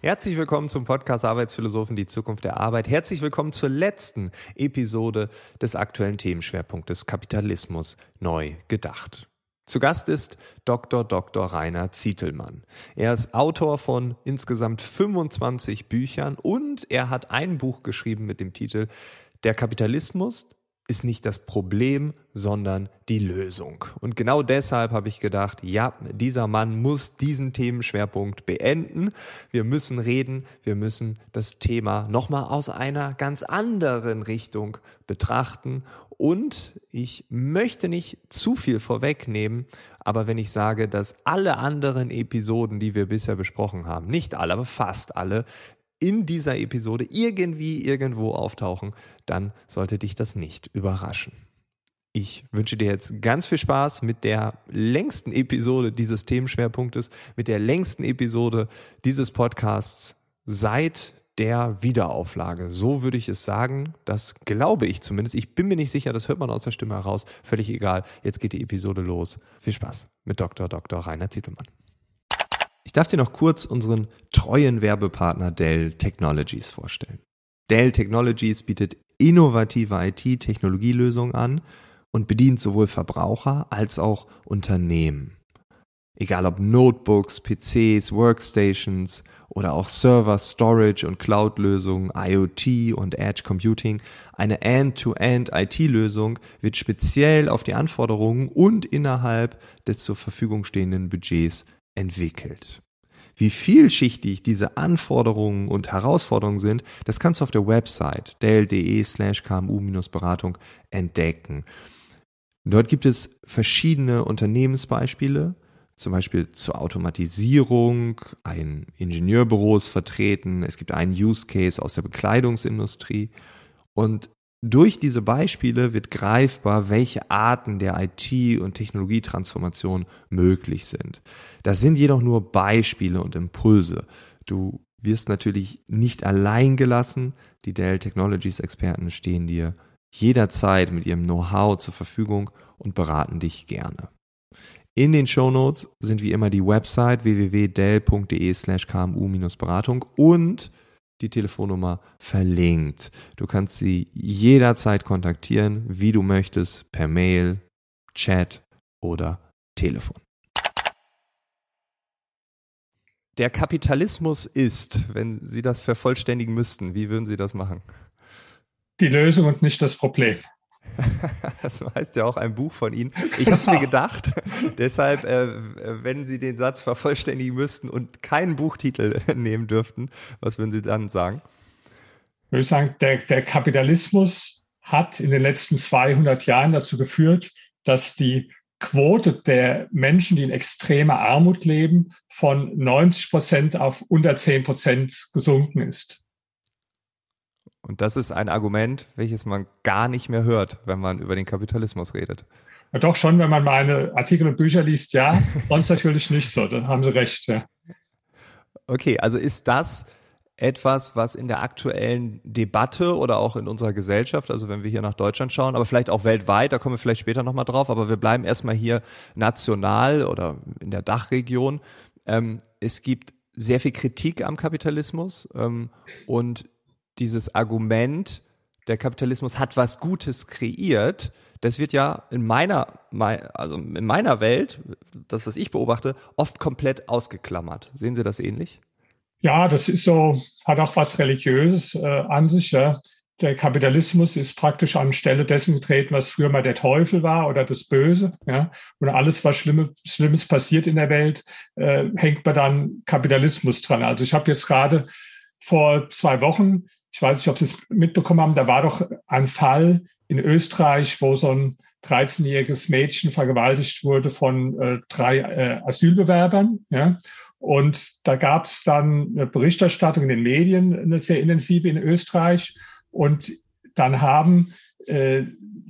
Herzlich willkommen zum Podcast Arbeitsphilosophen, die Zukunft der Arbeit. Herzlich willkommen zur letzten Episode des aktuellen Themenschwerpunktes Kapitalismus neu gedacht. Zu Gast ist Dr. Dr. Rainer Zietelmann. Er ist Autor von insgesamt 25 Büchern und er hat ein Buch geschrieben mit dem Titel Der Kapitalismus, ist nicht das Problem, sondern die Lösung. Und genau deshalb habe ich gedacht, ja, dieser Mann muss diesen Themenschwerpunkt beenden. Wir müssen reden, wir müssen das Thema nochmal aus einer ganz anderen Richtung betrachten. Und ich möchte nicht zu viel vorwegnehmen, aber wenn ich sage, dass alle anderen Episoden, die wir bisher besprochen haben, nicht alle, aber fast alle, in dieser Episode irgendwie irgendwo auftauchen, dann sollte dich das nicht überraschen. Ich wünsche dir jetzt ganz viel Spaß mit der längsten Episode dieses Themenschwerpunktes, mit der längsten Episode dieses Podcasts seit der Wiederauflage. So würde ich es sagen. Das glaube ich zumindest. Ich bin mir nicht sicher, das hört man aus der Stimme heraus. Völlig egal. Jetzt geht die Episode los. Viel Spaß mit Dr. Dr. Rainer Zietelmann. Ich darf dir noch kurz unseren treuen Werbepartner Dell Technologies vorstellen. Dell Technologies bietet innovative IT-Technologielösungen an und bedient sowohl Verbraucher als auch Unternehmen. Egal ob Notebooks, PCs, Workstations oder auch Server, Storage und Cloud-Lösungen, IoT und Edge Computing, eine End-to-End IT-Lösung wird speziell auf die Anforderungen und innerhalb des zur Verfügung stehenden Budgets entwickelt. Wie vielschichtig diese Anforderungen und Herausforderungen sind, das kannst du auf der Website dell.de slash kmu-beratung entdecken. Dort gibt es verschiedene Unternehmensbeispiele, zum Beispiel zur Automatisierung, ein Ingenieurbüro ist vertreten, es gibt einen Use Case aus der Bekleidungsindustrie und durch diese Beispiele wird greifbar, welche Arten der IT- und Technologietransformation möglich sind. Das sind jedoch nur Beispiele und Impulse. Du wirst natürlich nicht allein gelassen. Die Dell Technologies Experten stehen dir jederzeit mit ihrem Know-how zur Verfügung und beraten dich gerne. In den Show Notes sind wie immer die Website www.dell.de slash kmu-beratung und die Telefonnummer verlinkt. Du kannst sie jederzeit kontaktieren, wie du möchtest, per Mail, Chat oder Telefon. Der Kapitalismus ist, wenn Sie das vervollständigen müssten, wie würden Sie das machen? Die Lösung und nicht das Problem. das heißt ja auch ein Buch von Ihnen. Ich habe es mir gedacht. Deshalb, äh, wenn Sie den Satz vervollständigen müssten und keinen Buchtitel nehmen dürften, was würden Sie dann sagen? Ich würde sagen, der, der Kapitalismus hat in den letzten 200 Jahren dazu geführt, dass die Quote der Menschen, die in extremer Armut leben, von 90 Prozent auf unter 10 Prozent gesunken ist. Und das ist ein Argument, welches man gar nicht mehr hört, wenn man über den Kapitalismus redet. Ja, doch schon, wenn man meine Artikel und Bücher liest, ja. Sonst natürlich nicht so. Dann haben Sie recht, ja. Okay, also ist das etwas, was in der aktuellen Debatte oder auch in unserer Gesellschaft, also wenn wir hier nach Deutschland schauen, aber vielleicht auch weltweit, da kommen wir vielleicht später nochmal drauf, aber wir bleiben erstmal hier national oder in der Dachregion. Ähm, es gibt sehr viel Kritik am Kapitalismus ähm, und dieses Argument, der Kapitalismus hat was Gutes kreiert, das wird ja in meiner, also in meiner Welt, das, was ich beobachte, oft komplett ausgeklammert. Sehen Sie das ähnlich? Ja, das ist so, hat auch was Religiöses äh, an sich. Ja. Der Kapitalismus ist praktisch an Stelle dessen getreten, was früher mal der Teufel war oder das Böse. Ja. Und alles, was Schlimme, Schlimmes passiert in der Welt, äh, hängt man dann Kapitalismus dran. Also ich habe jetzt gerade vor zwei Wochen ich weiß nicht, ob Sie es mitbekommen haben, da war doch ein Fall in Österreich, wo so ein 13-jähriges Mädchen vergewaltigt wurde von äh, drei äh, Asylbewerbern. Ja? Und da gab es dann eine Berichterstattung in den Medien, eine sehr intensive in Österreich. Und dann haben äh,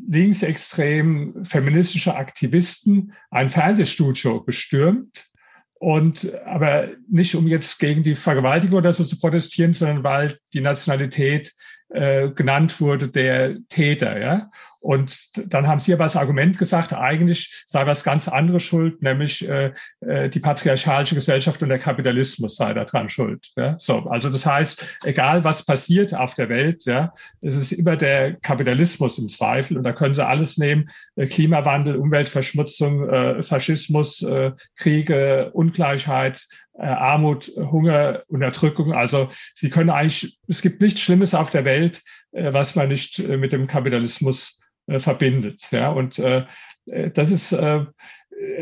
linksextrem feministische Aktivisten ein Fernsehstudio gestürmt Und aber nicht um jetzt gegen die Vergewaltigung oder so zu protestieren, sondern weil die Nationalität äh, genannt wurde der Täter, ja. Und dann haben Sie aber als Argument gesagt, eigentlich sei was ganz anderes schuld, nämlich äh, äh, die patriarchalische Gesellschaft und der Kapitalismus sei daran schuld. Ja? So, also das heißt, egal was passiert auf der Welt, ja, es ist immer der Kapitalismus im Zweifel und da können Sie alles nehmen: äh, Klimawandel, Umweltverschmutzung, äh, Faschismus, äh, Kriege, Ungleichheit, Armut, Hunger, Unterdrückung. Also Sie können eigentlich, es gibt nichts Schlimmes auf der Welt, äh, was man nicht äh, mit dem Kapitalismus äh, verbindet. Ja, und äh, äh, das ist äh,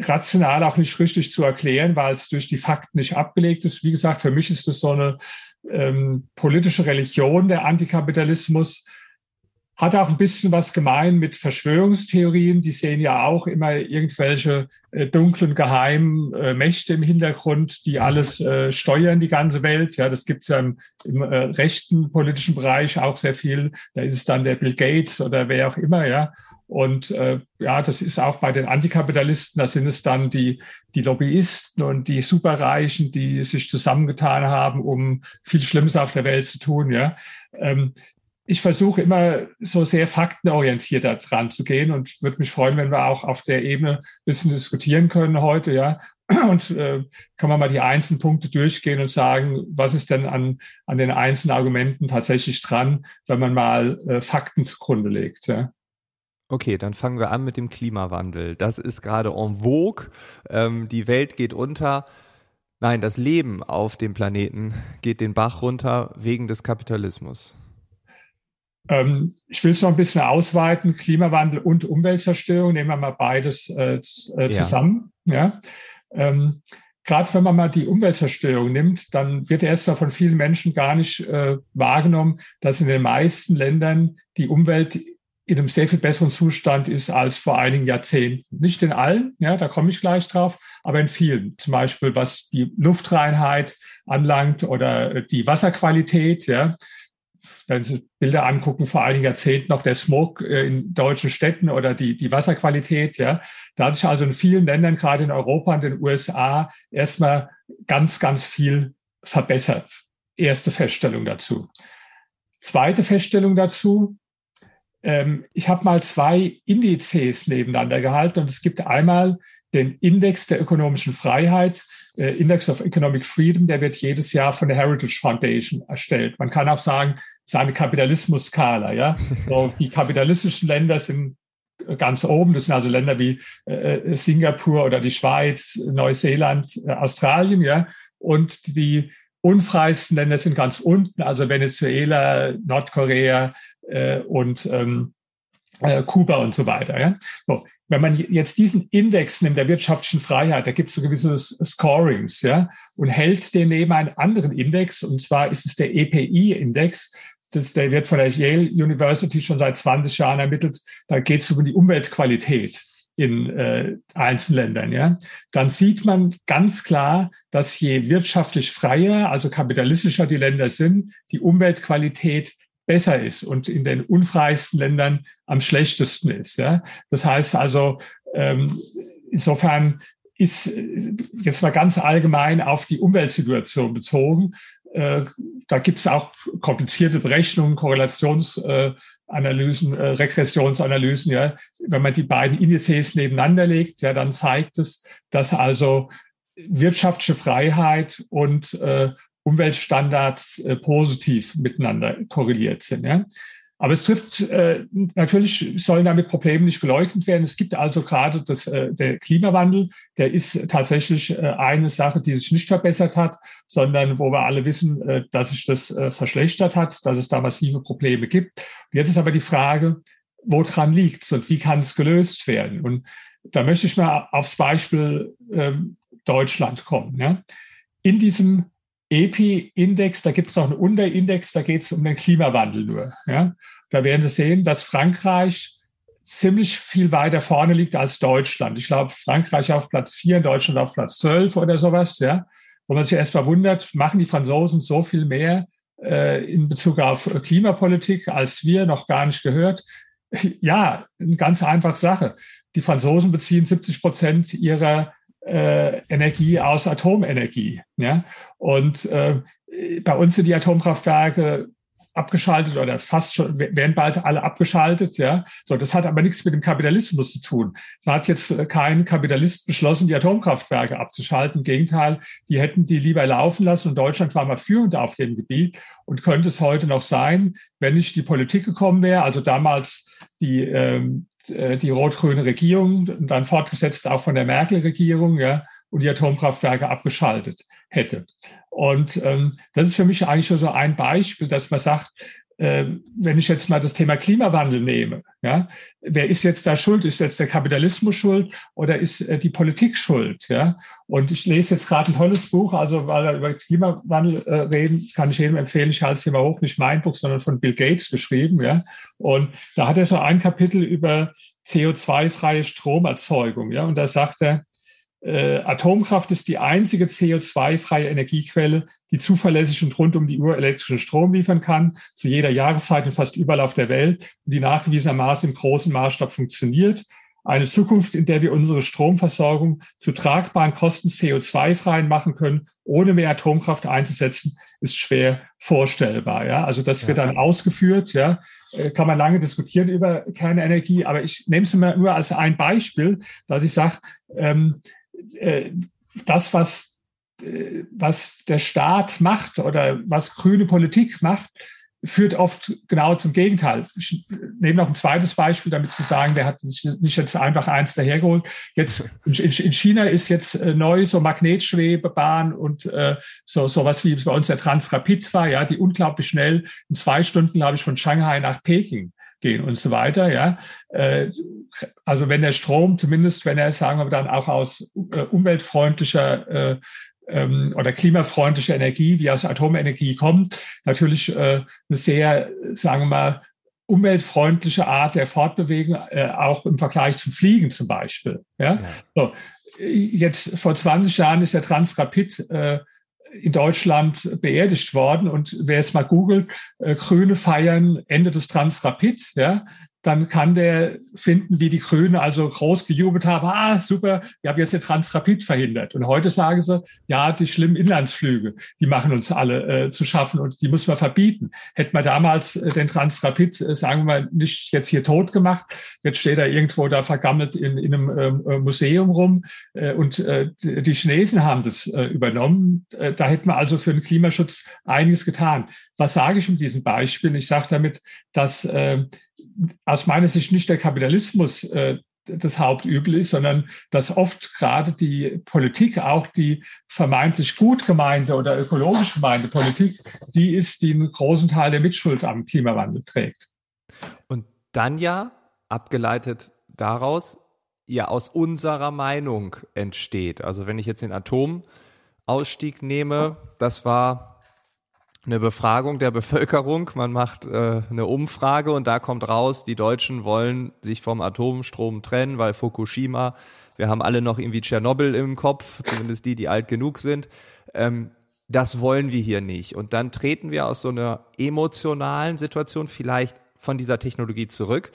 rational auch nicht richtig zu erklären, weil es durch die Fakten nicht abgelegt ist. Wie gesagt, für mich ist das so eine ähm, politische Religion, der Antikapitalismus hat auch ein bisschen was gemein mit Verschwörungstheorien. Die sehen ja auch immer irgendwelche äh, dunklen, geheimen äh, Mächte im Hintergrund, die alles äh, steuern, die ganze Welt. Ja, das gibt's ja im, im äh, rechten politischen Bereich auch sehr viel. Da ist es dann der Bill Gates oder wer auch immer, ja. Und äh, ja, das ist auch bei den Antikapitalisten, da sind es dann die, die Lobbyisten und die Superreichen, die sich zusammengetan haben, um viel Schlimmes auf der Welt zu tun. Ja, ähm, ich versuche immer so sehr faktenorientiert da dran zu gehen und würde mich freuen, wenn wir auch auf der Ebene ein bisschen diskutieren können heute, ja. Und äh, kann man mal die einzelnen Punkte durchgehen und sagen, was ist denn an, an den einzelnen Argumenten tatsächlich dran, wenn man mal äh, Fakten zugrunde legt, ja. Okay, dann fangen wir an mit dem Klimawandel. Das ist gerade en vogue. Ähm, die Welt geht unter. Nein, das Leben auf dem Planeten geht den Bach runter wegen des Kapitalismus. Ähm, ich will es noch ein bisschen ausweiten. Klimawandel und Umweltzerstörung, nehmen wir mal beides äh, äh, zusammen. Ja. ja? Ähm, Gerade wenn man mal die Umweltzerstörung nimmt, dann wird erstmal von vielen Menschen gar nicht äh, wahrgenommen, dass in den meisten Ländern die Umwelt in einem sehr viel besseren Zustand ist als vor einigen Jahrzehnten. Nicht in allen, ja, da komme ich gleich drauf, aber in vielen. Zum Beispiel was die Luftreinheit anlangt oder die Wasserqualität, ja wenn Sie Bilder angucken, vor einigen Jahrzehnten noch der Smog äh, in deutschen Städten oder die, die Wasserqualität, ja. Da hat sich also in vielen Ländern, gerade in Europa und den USA, erstmal ganz, ganz viel verbessert. Erste Feststellung dazu. Zweite Feststellung dazu. Ähm, ich habe mal zwei Indizes nebeneinander gehalten und es gibt einmal den Index der ökonomischen Freiheit, äh, Index of Economic Freedom, der wird jedes Jahr von der Heritage Foundation erstellt. Man kann auch sagen, es ist eine Kapitalismus-Skala. Ja? So, die kapitalistischen Länder sind ganz oben. Das sind also Länder wie äh, Singapur oder die Schweiz, Neuseeland, äh, Australien. Ja? Und die unfreisten Länder sind ganz unten, also Venezuela, Nordkorea äh, und ähm, äh, Kuba und so weiter. Ja? So, wenn man jetzt diesen Index nimmt der wirtschaftlichen Freiheit, da gibt es so gewisse Scorings, ja, und hält den neben einen anderen Index, und zwar ist es der EPI-Index, das, der wird von der Yale University schon seit 20 Jahren ermittelt, da geht es um die Umweltqualität in äh, einzelnen Ländern, ja, dann sieht man ganz klar, dass je wirtschaftlich freier, also kapitalistischer die Länder sind, die Umweltqualität besser ist und in den unfreisten Ländern am schlechtesten ist. Ja? Das heißt also, ähm, insofern ist äh, jetzt mal ganz allgemein auf die Umweltsituation bezogen. Äh, da gibt es auch komplizierte Berechnungen, Korrelationsanalysen, äh, Regressionsanalysen. Ja, wenn man die beiden Indizes nebeneinander legt, ja, dann zeigt es, dass also wirtschaftliche Freiheit und Umweltstandards äh, positiv miteinander korreliert sind. Ja? Aber es trifft, äh, natürlich sollen damit Probleme nicht geleugnet werden. Es gibt also gerade das, äh, der Klimawandel, der ist tatsächlich äh, eine Sache, die sich nicht verbessert hat, sondern wo wir alle wissen, äh, dass sich das äh, verschlechtert hat, dass es da massive Probleme gibt. Jetzt ist aber die Frage, woran liegt es und wie kann es gelöst werden? Und da möchte ich mal aufs Beispiel äh, Deutschland kommen. Ja? In diesem EPI-Index, da gibt es noch einen Unterindex, da geht es um den Klimawandel nur. Ja? Da werden Sie sehen, dass Frankreich ziemlich viel weiter vorne liegt als Deutschland. Ich glaube, Frankreich auf Platz 4, Deutschland auf Platz 12 oder sowas, ja. Wo man sich erst mal wundert, machen die Franzosen so viel mehr äh, in Bezug auf Klimapolitik, als wir noch gar nicht gehört. Ja, eine ganz einfache Sache. Die Franzosen beziehen 70 Prozent ihrer äh, Energie aus Atomenergie. Ja? Und äh, bei uns sind die Atomkraftwerke abgeschaltet oder fast schon, werden bald alle abgeschaltet, ja. So, das hat aber nichts mit dem Kapitalismus zu tun. Da hat jetzt äh, kein Kapitalist beschlossen, die Atomkraftwerke abzuschalten. Im Gegenteil, die hätten die lieber laufen lassen und Deutschland war mal führend auf dem Gebiet und könnte es heute noch sein, wenn nicht die Politik gekommen wäre, also damals die, ähm, äh, die rot-grüne Regierung dann fortgesetzt auch von der Merkel-Regierung, ja, und die Atomkraftwerke abgeschaltet hätte. Und ähm, das ist für mich eigentlich schon so ein Beispiel, dass man sagt, äh, wenn ich jetzt mal das Thema Klimawandel nehme, ja, wer ist jetzt da schuld? Ist jetzt der Kapitalismus schuld oder ist äh, die Politik schuld? Ja, und ich lese jetzt gerade ein tolles Buch, also weil wir über Klimawandel äh, reden, kann ich jedem empfehlen. Ich halte es hier mal hoch, nicht mein Buch, sondern von Bill Gates geschrieben. Ja, und da hat er so ein Kapitel über CO2-freie Stromerzeugung. Ja, und da sagt er, äh, Atomkraft ist die einzige CO2-freie Energiequelle, die zuverlässig und rund um die Uhr elektrischen Strom liefern kann, zu jeder Jahreszeit und fast überall auf der Welt und die nachgewiesenermaßen im großen Maßstab funktioniert. Eine Zukunft, in der wir unsere Stromversorgung zu tragbaren Kosten CO2-frei machen können, ohne mehr Atomkraft einzusetzen, ist schwer vorstellbar. Ja, also das wird dann ausgeführt. Ja, äh, kann man lange diskutieren über Kernenergie, aber ich nehme es immer nur als ein Beispiel, dass ich sage, ähm, äh, das, was, äh, was der Staat macht oder was grüne Politik macht, führt oft genau zum Gegenteil. Ich nehme noch ein zweites Beispiel, damit zu sagen, der hat nicht jetzt einfach eins dahergeholt. Jetzt in, China ist jetzt äh, neu so Magnetschwebebahn und äh, so sowas wie bei uns der Transrapid war, ja, die unglaublich schnell in zwei Stunden, glaube ich, von Shanghai nach Peking gehen und so weiter. Ja, äh, also wenn der Strom, zumindest wenn er, sagen wir dann auch aus äh, umweltfreundlicher äh, ähm, oder klimafreundlicher Energie wie aus Atomenergie kommt, natürlich äh, eine sehr, sagen wir mal, umweltfreundliche Art der Fortbewegung, äh, auch im Vergleich zum Fliegen zum Beispiel. Ja? ja. So, jetzt vor 20 Jahren ist der Transrapid äh, in Deutschland beerdigt worden. Und wer jetzt mal googelt, äh, Grüne feiern Ende des Transrapid, ja, dann kann der finden, wie die Grünen also groß gejubelt haben, ah, super, wir haben jetzt den Transrapid verhindert. Und heute sagen sie, ja, die schlimmen Inlandsflüge, die machen uns alle äh, zu schaffen und die muss man verbieten. Hätte man damals äh, den Transrapid, äh, sagen wir mal, nicht jetzt hier tot gemacht, jetzt steht er irgendwo da vergammelt in, in einem ähm, äh, Museum rum äh, und äh, die Chinesen haben das übernommen. Da hätten wir also für den Klimaschutz einiges getan. Was sage ich um diesen Beispiel? Ich sage damit, dass aus meiner Sicht nicht der Kapitalismus äh, das Hauptübel ist, sondern dass oft gerade die Politik, auch die vermeintlich gut gemeinte oder ökologisch gemeinte Politik, die ist, die einen großen Teil der Mitschuld am Klimawandel trägt. Und dann ja, abgeleitet daraus, ja aus unserer Meinung entsteht. Also wenn ich jetzt den Atomausstieg nehme, das war eine Befragung der Bevölkerung, man macht äh, eine Umfrage und da kommt raus, die Deutschen wollen sich vom Atomstrom trennen, weil Fukushima, wir haben alle noch irgendwie Tschernobyl im Kopf, zumindest die, die alt genug sind. Ähm, das wollen wir hier nicht. Und dann treten wir aus so einer emotionalen Situation vielleicht von dieser Technologie zurück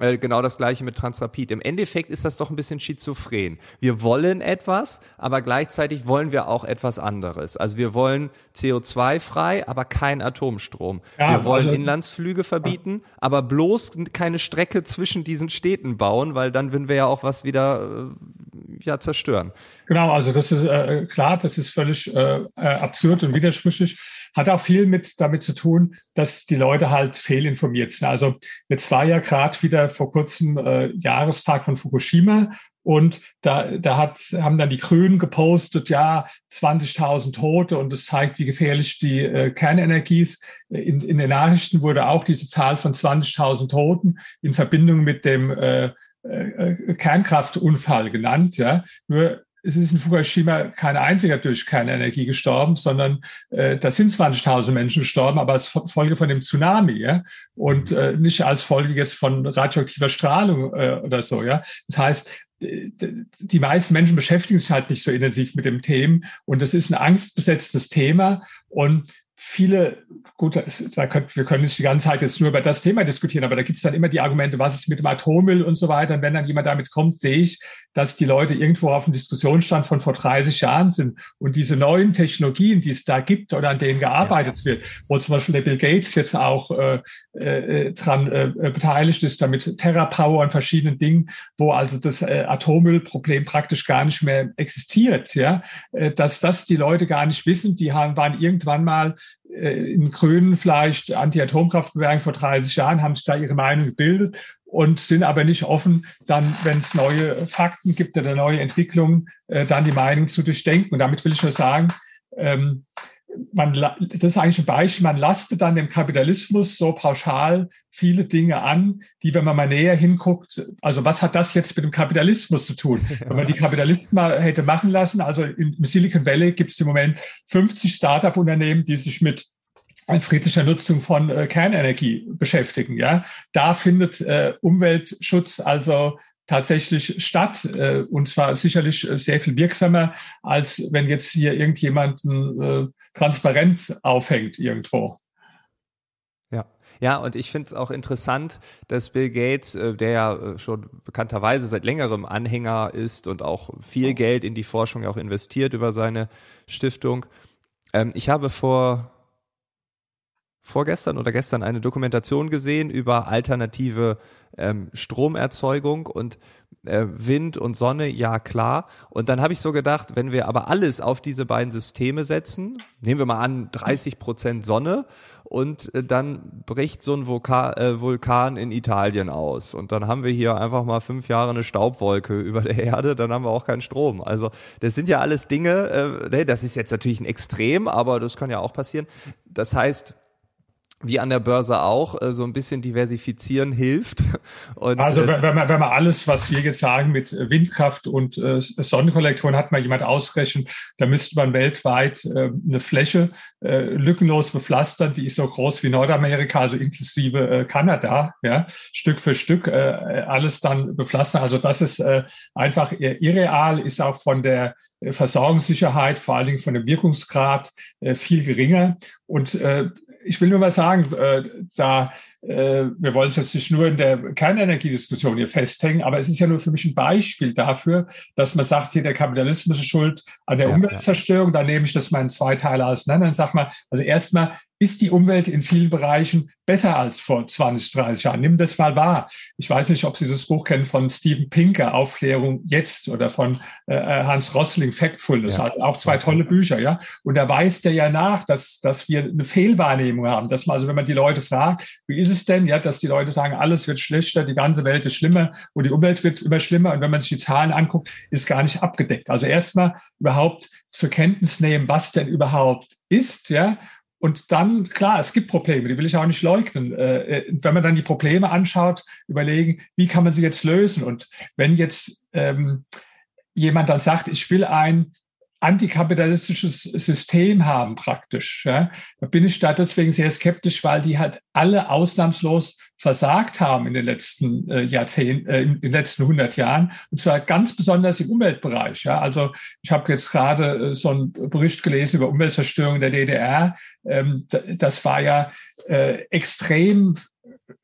äh, genau das gleiche mit Transrapid. Im Endeffekt ist das doch ein bisschen schizophren. Wir wollen etwas, aber gleichzeitig wollen wir auch etwas anderes. Also wir wollen CO2-frei, aber kein Atomstrom. Ja, wir wollen also, Inlandsflüge verbieten, aber bloß keine Strecke zwischen diesen Städten bauen, weil dann würden wir ja auch was wieder äh, ja, zerstören. Genau, also das ist äh, klar, das ist völlig äh, äh absurd und widersprüchlich. Hat auch viel mit damit zu tun, dass die Leute halt fehlinformiert sind. Also jetzt war ja gerade wieder vor kurzem äh, Jahrestag von Fukushima und da, da hat, haben dann die Grünen gepostet, ja, 20.000 Tote und das zeigt, wie gefährlich die äh, Kernenergie ist. In, in den Nachrichten wurde auch diese Zahl von 20.000 Toten in Verbindung mit dem äh, äh, Kernkraftunfall genannt. Ja. Nur es ist in Fukushima kein einziger durch Kernenergie gestorben, sondern äh, da sind 20.000 Menschen gestorben, aber als Folge von dem Tsunami, ja, und äh, nicht als Folge jetzt von radioaktiver Strahlung äh, oder so, ja. Das heißt, die meisten Menschen beschäftigen sich halt nicht so intensiv mit dem Thema und das ist ein angstbesetztes Thema und viele, gut, da könnt, wir können nicht die ganze Zeit jetzt nur über das Thema diskutieren, aber da gibt es dann immer die Argumente, was ist mit dem Atommüll und so weiter. Und wenn dann jemand damit kommt, sehe ich, dass die Leute irgendwo auf dem Diskussionsstand von vor 30 Jahren sind und diese neuen Technologien, die es da gibt oder an denen gearbeitet ja. wird, wo zum Beispiel der Bill Gates jetzt auch äh, äh, dran äh, beteiligt ist, damit TerraPower und verschiedenen Dingen, wo also das äh, Atommüllproblem praktisch gar nicht mehr existiert, ja, äh, dass das die Leute gar nicht wissen, die haben, waren irgendwann mal äh, in Grünen vielleicht Anti-Atomkraftbewegung vor 30 Jahren, haben sich da ihre Meinung gebildet und sind aber nicht offen, dann, wenn es neue Fakten gibt oder neue Entwicklungen, äh, dann die Meinung zu durchdenken. Und damit will ich nur sagen, ähm, man, das ist eigentlich ein Beispiel, man lastet dann dem Kapitalismus so pauschal viele Dinge an, die, wenn man mal näher hinguckt, also was hat das jetzt mit dem Kapitalismus zu tun? Wenn man die Kapitalisten mal hätte machen lassen, also im Silicon Valley gibt es im Moment 50 Startup-Unternehmen, die sich mit friedlicher Nutzung von äh, Kernenergie beschäftigen. Ja, da findet äh, Umweltschutz also tatsächlich statt äh, und zwar sicherlich äh, sehr viel wirksamer, als wenn jetzt hier irgendjemanden äh, transparent aufhängt irgendwo. Ja. Ja, und ich finde es auch interessant, dass Bill Gates, äh, der ja schon bekannterweise seit längerem Anhänger ist und auch viel Geld in die Forschung auch investiert über seine Stiftung. Ähm, ich habe vor vorgestern oder gestern eine Dokumentation gesehen über alternative ähm, Stromerzeugung und äh, Wind und Sonne, ja klar. Und dann habe ich so gedacht, wenn wir aber alles auf diese beiden Systeme setzen, nehmen wir mal an 30 Prozent Sonne und äh, dann bricht so ein Vulkan, äh, Vulkan in Italien aus und dann haben wir hier einfach mal fünf Jahre eine Staubwolke über der Erde, dann haben wir auch keinen Strom. Also das sind ja alles Dinge, äh, das ist jetzt natürlich ein Extrem, aber das kann ja auch passieren. Das heißt, wie an der Börse auch, äh, so ein bisschen diversifizieren hilft. Und, also äh, wenn man, wenn man alles, was wir jetzt sagen mit Windkraft und äh, Sonnenkollektoren, hat mal jemand ausgerechnet, da müsste man weltweit äh, eine Fläche äh, lückenlos bepflastern, die ist so groß wie Nordamerika, also inklusive äh, Kanada, ja, Stück für Stück äh, alles dann bepflastern. Also das ist äh, einfach irreal, ist auch von der Versorgungssicherheit, vor allen Dingen von dem Wirkungsgrad äh, viel geringer. Und äh, ich will nur mal sagen, äh, da äh, wir wollen es jetzt nicht nur in der Kernenergiediskussion hier festhängen, aber es ist ja nur für mich ein Beispiel dafür, dass man sagt, hier der Kapitalismus ist schuld an der ja, Umweltzerstörung. Ja. Da nehme ich das mal in zwei Teile auseinander und sag mal, also erstmal ist die Umwelt in vielen Bereichen besser als vor 20, 30 Jahren. Nimm das mal wahr. Ich weiß nicht, ob Sie das Buch kennen von Steven Pinker, Aufklärung jetzt, oder von äh, äh Hans Rossling, Factfulness. Ja. Auch zwei tolle Bücher, ja. Und da weist er ja nach, dass, dass wir eine Fehlwahrnehmung haben. Dass man, also wenn man die Leute fragt, wie ist es denn, ja, dass die Leute sagen, alles wird schlechter, die ganze Welt ist schlimmer und die Umwelt wird immer schlimmer. Und wenn man sich die Zahlen anguckt, ist gar nicht abgedeckt. Also erstmal überhaupt zur Kenntnis nehmen, was denn überhaupt ist, ja, und dann, klar, es gibt Probleme, die will ich auch nicht leugnen. Äh, äh, wenn man dann die Probleme anschaut, überlegen, wie kann man sie jetzt lösen? Und wenn jetzt ähm, jemand dann sagt, ich will ein antikapitalistisches System haben praktisch. Ja. Da bin ich da deswegen sehr skeptisch, weil die halt alle ausnahmslos versagt haben in den letzten äh, Jahrzehnten, äh, in den letzten 100 Jahren. Und zwar ganz besonders im Umweltbereich. Ja. Also ich habe jetzt gerade äh, so einen Bericht gelesen über Umweltzerstörung der DDR. Ähm, das war ja äh, extrem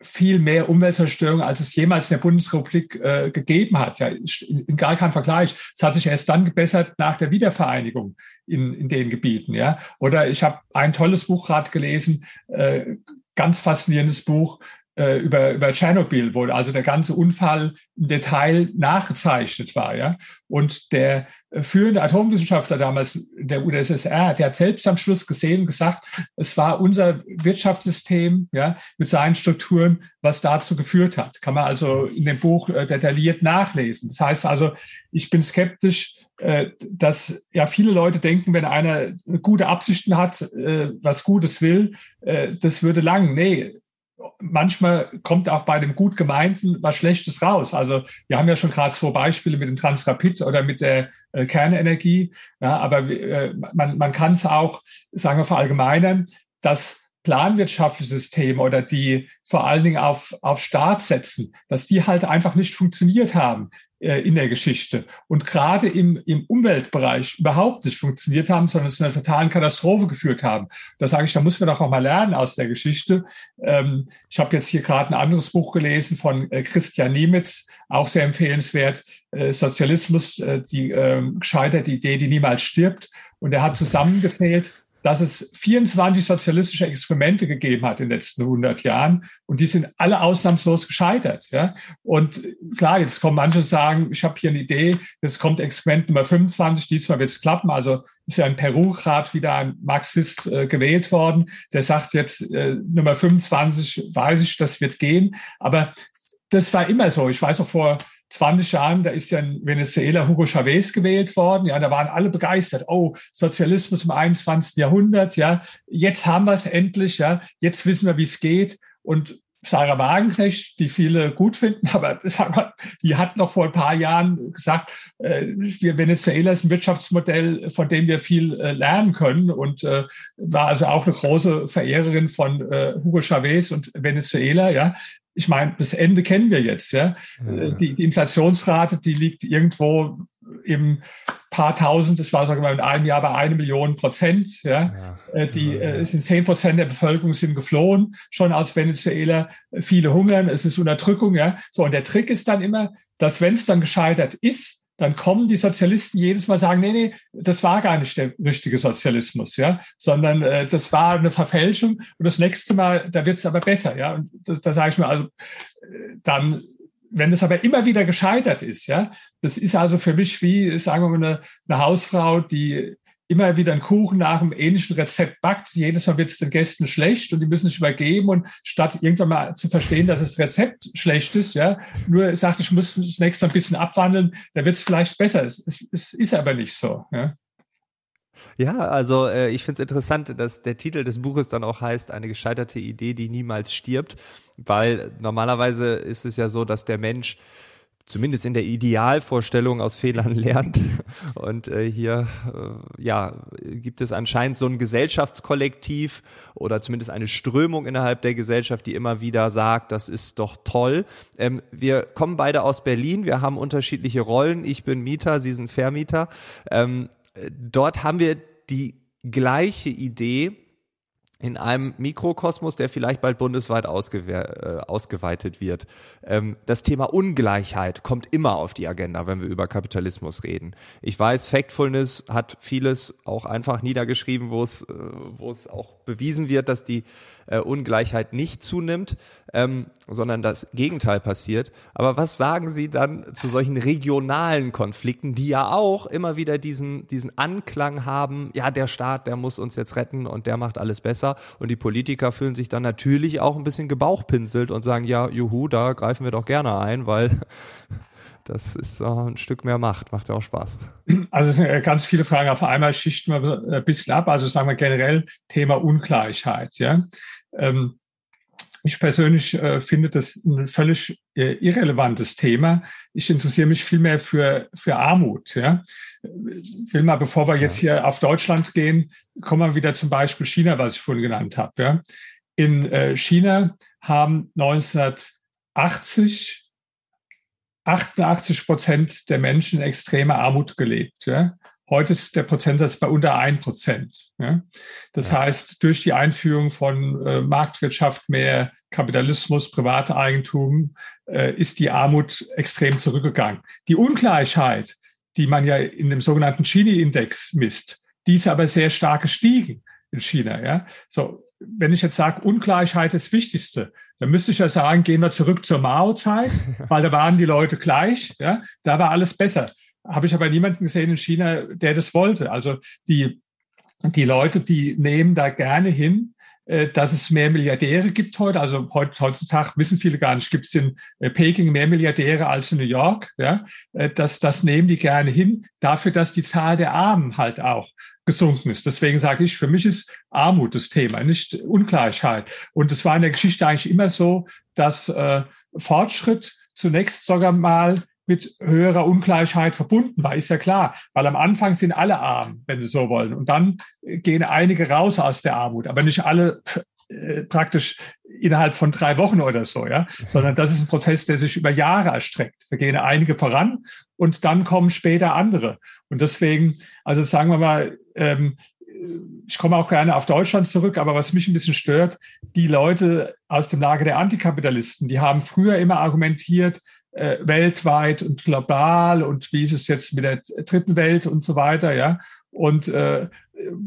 viel mehr Umweltzerstörung, als es jemals in der Bundesrepublik äh, gegeben hat. Ja, in, gar keinem Vergleich. Es hat sich erst dann gebessert nach der Wiedervereinigung in, in den Gebieten. Ja, oder ich habe ein tolles Buch gerade gelesen, äh, ganz faszinierendes Buch äh, über, über Tschernobyl, wo also der ganze Unfall im Detail nachgezeichnet war. Ja? Und der äh, führende Atomwissenschaftler damals der UdSSR, der hat selbst am Schluss gesehen und gesagt, es war unser Wirtschaftssystem ja, mit seinen Strukturen, was dazu geführt hat. Kann man also in dem Buch äh, detailliert nachlesen. Das heißt also, ich bin skeptisch, dass ja viele Leute denken, wenn einer gute Absichten hat, was Gutes will, das würde lang. Nee, manchmal kommt auch bei dem gut gemeinten was Schlechtes raus. Also wir haben ja schon gerade zwei Beispiele mit dem Transrapid oder mit der äh, Kernenergie. Ja, aber äh, man, man kann es auch, sagen wir, verallgemeinern, dass planwirtschaftliche Systeme oder die vor allen Dingen auf, auf Staat setzen, dass die halt einfach nicht funktioniert haben in der Geschichte und gerade im, im Umweltbereich überhaupt nicht funktioniert haben, sondern zu einer totalen Katastrophe geführt haben. Da sage ich, da muss man doch auch mal lernen aus der Geschichte. Ähm, ich habe jetzt hier gerade ein anderes Buch gelesen von äh, Christian Niemitz, auch sehr empfehlenswert, äh, Sozialismus, äh, die äh, gescheiterte Idee, die niemals stirbt. Und er hat zusammengezählt, dass es 24 sozialistische Experimente gegeben hat in den letzten 100 Jahren und die sind alle ausnahmslos gescheitert. Ja? Und klar, jetzt kommen manche und sagen, ich habe hier eine Idee, jetzt kommt Experiment Nummer 25, diesmal wird es klappen. Also ist ja in Peru gerade wieder ein Marxist äh, gewählt worden, der sagt jetzt, äh, Nummer 25 weiß ich, das wird gehen. Aber das war immer so. Ich weiß auch vor 20 Jahren, da ist ja in Venezuela Hugo Chavez gewählt worden. Ja, da waren alle begeistert. Oh, Sozialismus im 21. Jahrhundert. Ja, jetzt haben wir es endlich. Ja, jetzt wissen wir, wie es geht. Und Sarah Wagenknecht, die viele gut finden, aber sag mal, die hat noch vor ein paar Jahren gesagt, äh, Venezuela ist ein Wirtschaftsmodell, von dem wir viel äh, lernen können und äh, war also auch eine große Verehrerin von äh, Hugo Chavez und Venezuela. Ja, ich meine, das Ende kennen wir jetzt, ja. ja. Die, die, Inflationsrate, die liegt irgendwo im paar tausend, das war sagen wir mal in einem Jahr bei eine Million Prozent, ja. ja. Äh, die ja, äh, sind zehn Prozent der Bevölkerung sind geflohen, schon aus Venezuela. Viele hungern, es ist Unterdrückung, ja. So, und der Trick ist dann immer, dass wenn es dann gescheitert ist, dann kommen die Sozialisten jedes Mal sagen, nee, nee, das war gar nicht der richtige Sozialismus, ja, sondern äh, das war eine Verfälschung und das nächste Mal, da wird es aber besser, ja. Und das, da sage ich mir, also äh, dann, wenn das aber immer wieder gescheitert ist, ja, das ist also für mich wie, sagen wir mal, eine, eine Hausfrau, die immer wieder einen Kuchen nach einem ähnlichen Rezept backt. Jedes Mal wird es den Gästen schlecht und die müssen sich übergeben und statt irgendwann mal zu verstehen, dass das Rezept schlecht ist, ja, nur sagt, ich muss das nächste Mal ein bisschen abwandeln, dann wird es vielleicht besser. Es, es, es ist aber nicht so. Ja. Ja, also äh, ich finde es interessant, dass der Titel des Buches dann auch heißt, eine gescheiterte Idee, die niemals stirbt, weil normalerweise ist es ja so, dass der Mensch zumindest in der Idealvorstellung aus Fehlern lernt. Und äh, hier äh, ja, gibt es anscheinend so ein Gesellschaftskollektiv oder zumindest eine Strömung innerhalb der Gesellschaft, die immer wieder sagt, das ist doch toll. Ähm, wir kommen beide aus Berlin, wir haben unterschiedliche Rollen. Ich bin Mieter, Sie sind Vermieter. Ähm, dort haben wir die gleiche Idee, in einem Mikrokosmos, der vielleicht bald bundesweit äh, ausgeweitet wird. Ähm, das Thema Ungleichheit kommt immer auf die Agenda, wenn wir über Kapitalismus reden. Ich weiß, Factfulness hat vieles auch einfach niedergeschrieben, wo es, äh, wo es auch bewiesen wird, dass die äh, Ungleichheit nicht zunimmt, ähm, sondern das Gegenteil passiert. Aber was sagen Sie dann zu solchen regionalen Konflikten, die ja auch immer wieder diesen, diesen Anklang haben, ja, der Staat, der muss uns jetzt retten und der macht alles besser. Und die Politiker fühlen sich dann natürlich auch ein bisschen gebauchpinselt und sagen, ja, juhu, da greifen wir doch gerne ein, weil das ist ein Stück mehr Macht, macht ja auch Spaß. Also sind ganz viele Fragen auf einmal, schichten wir ein bisschen ab. Also sagen wir generell Thema Ungleichheit. Ja, ähm, ich persönlich äh, finde das ein völlig äh, irrelevantes Thema. Ich interessiere mich vielmehr für, für Armut. Ja? Ich will mal, bevor wir jetzt hier auf Deutschland gehen, kommen wir wieder zum Beispiel China, was ich vorhin genannt habe. Ja? In äh, China haben 1980 88 Prozent der Menschen extreme Armut gelebt. Ja? Heute ist der Prozentsatz bei unter ein Prozent. Ja? Das ja. heißt, durch die Einführung von äh, Marktwirtschaft, mehr Kapitalismus, private Eigentum, äh, ist die Armut extrem zurückgegangen. Die Ungleichheit, die man ja in dem sogenannten Gini-Index misst, die ist aber sehr stark gestiegen in China. Ja? So, wenn ich jetzt sage, Ungleichheit ist das Wichtigste, dann müsste ich ja sagen, gehen wir zurück zur Mao-Zeit, weil da waren die Leute gleich, ja, da war alles besser. Habe ich aber niemanden gesehen in China, der das wollte. Also die, die Leute, die nehmen da gerne hin, dass es mehr Milliardäre gibt heute. Also heutzutage wissen viele gar nicht, gibt es in äh, Peking mehr Milliardäre als in New York. Ja, äh, das, das nehmen die gerne hin, dafür, dass die Zahl der Armen halt auch gesunken ist. Deswegen sage ich, für mich ist Armut das Thema, nicht Ungleichheit. Und es war in der Geschichte eigentlich immer so, dass äh, Fortschritt zunächst sogar mal mit höherer Ungleichheit verbunden war, ist ja klar, weil am Anfang sind alle arm, wenn Sie so wollen. Und dann gehen einige raus aus der Armut, aber nicht alle äh, praktisch innerhalb von drei Wochen oder so, ja, sondern das ist ein Prozess, der sich über Jahre erstreckt. Da gehen einige voran und dann kommen später andere. Und deswegen, also sagen wir mal, ähm, ich komme auch gerne auf Deutschland zurück, aber was mich ein bisschen stört, die Leute aus dem Lager der Antikapitalisten, die haben früher immer argumentiert, äh, weltweit und global und wie ist es jetzt mit der dritten Welt und so weiter, ja. Und äh,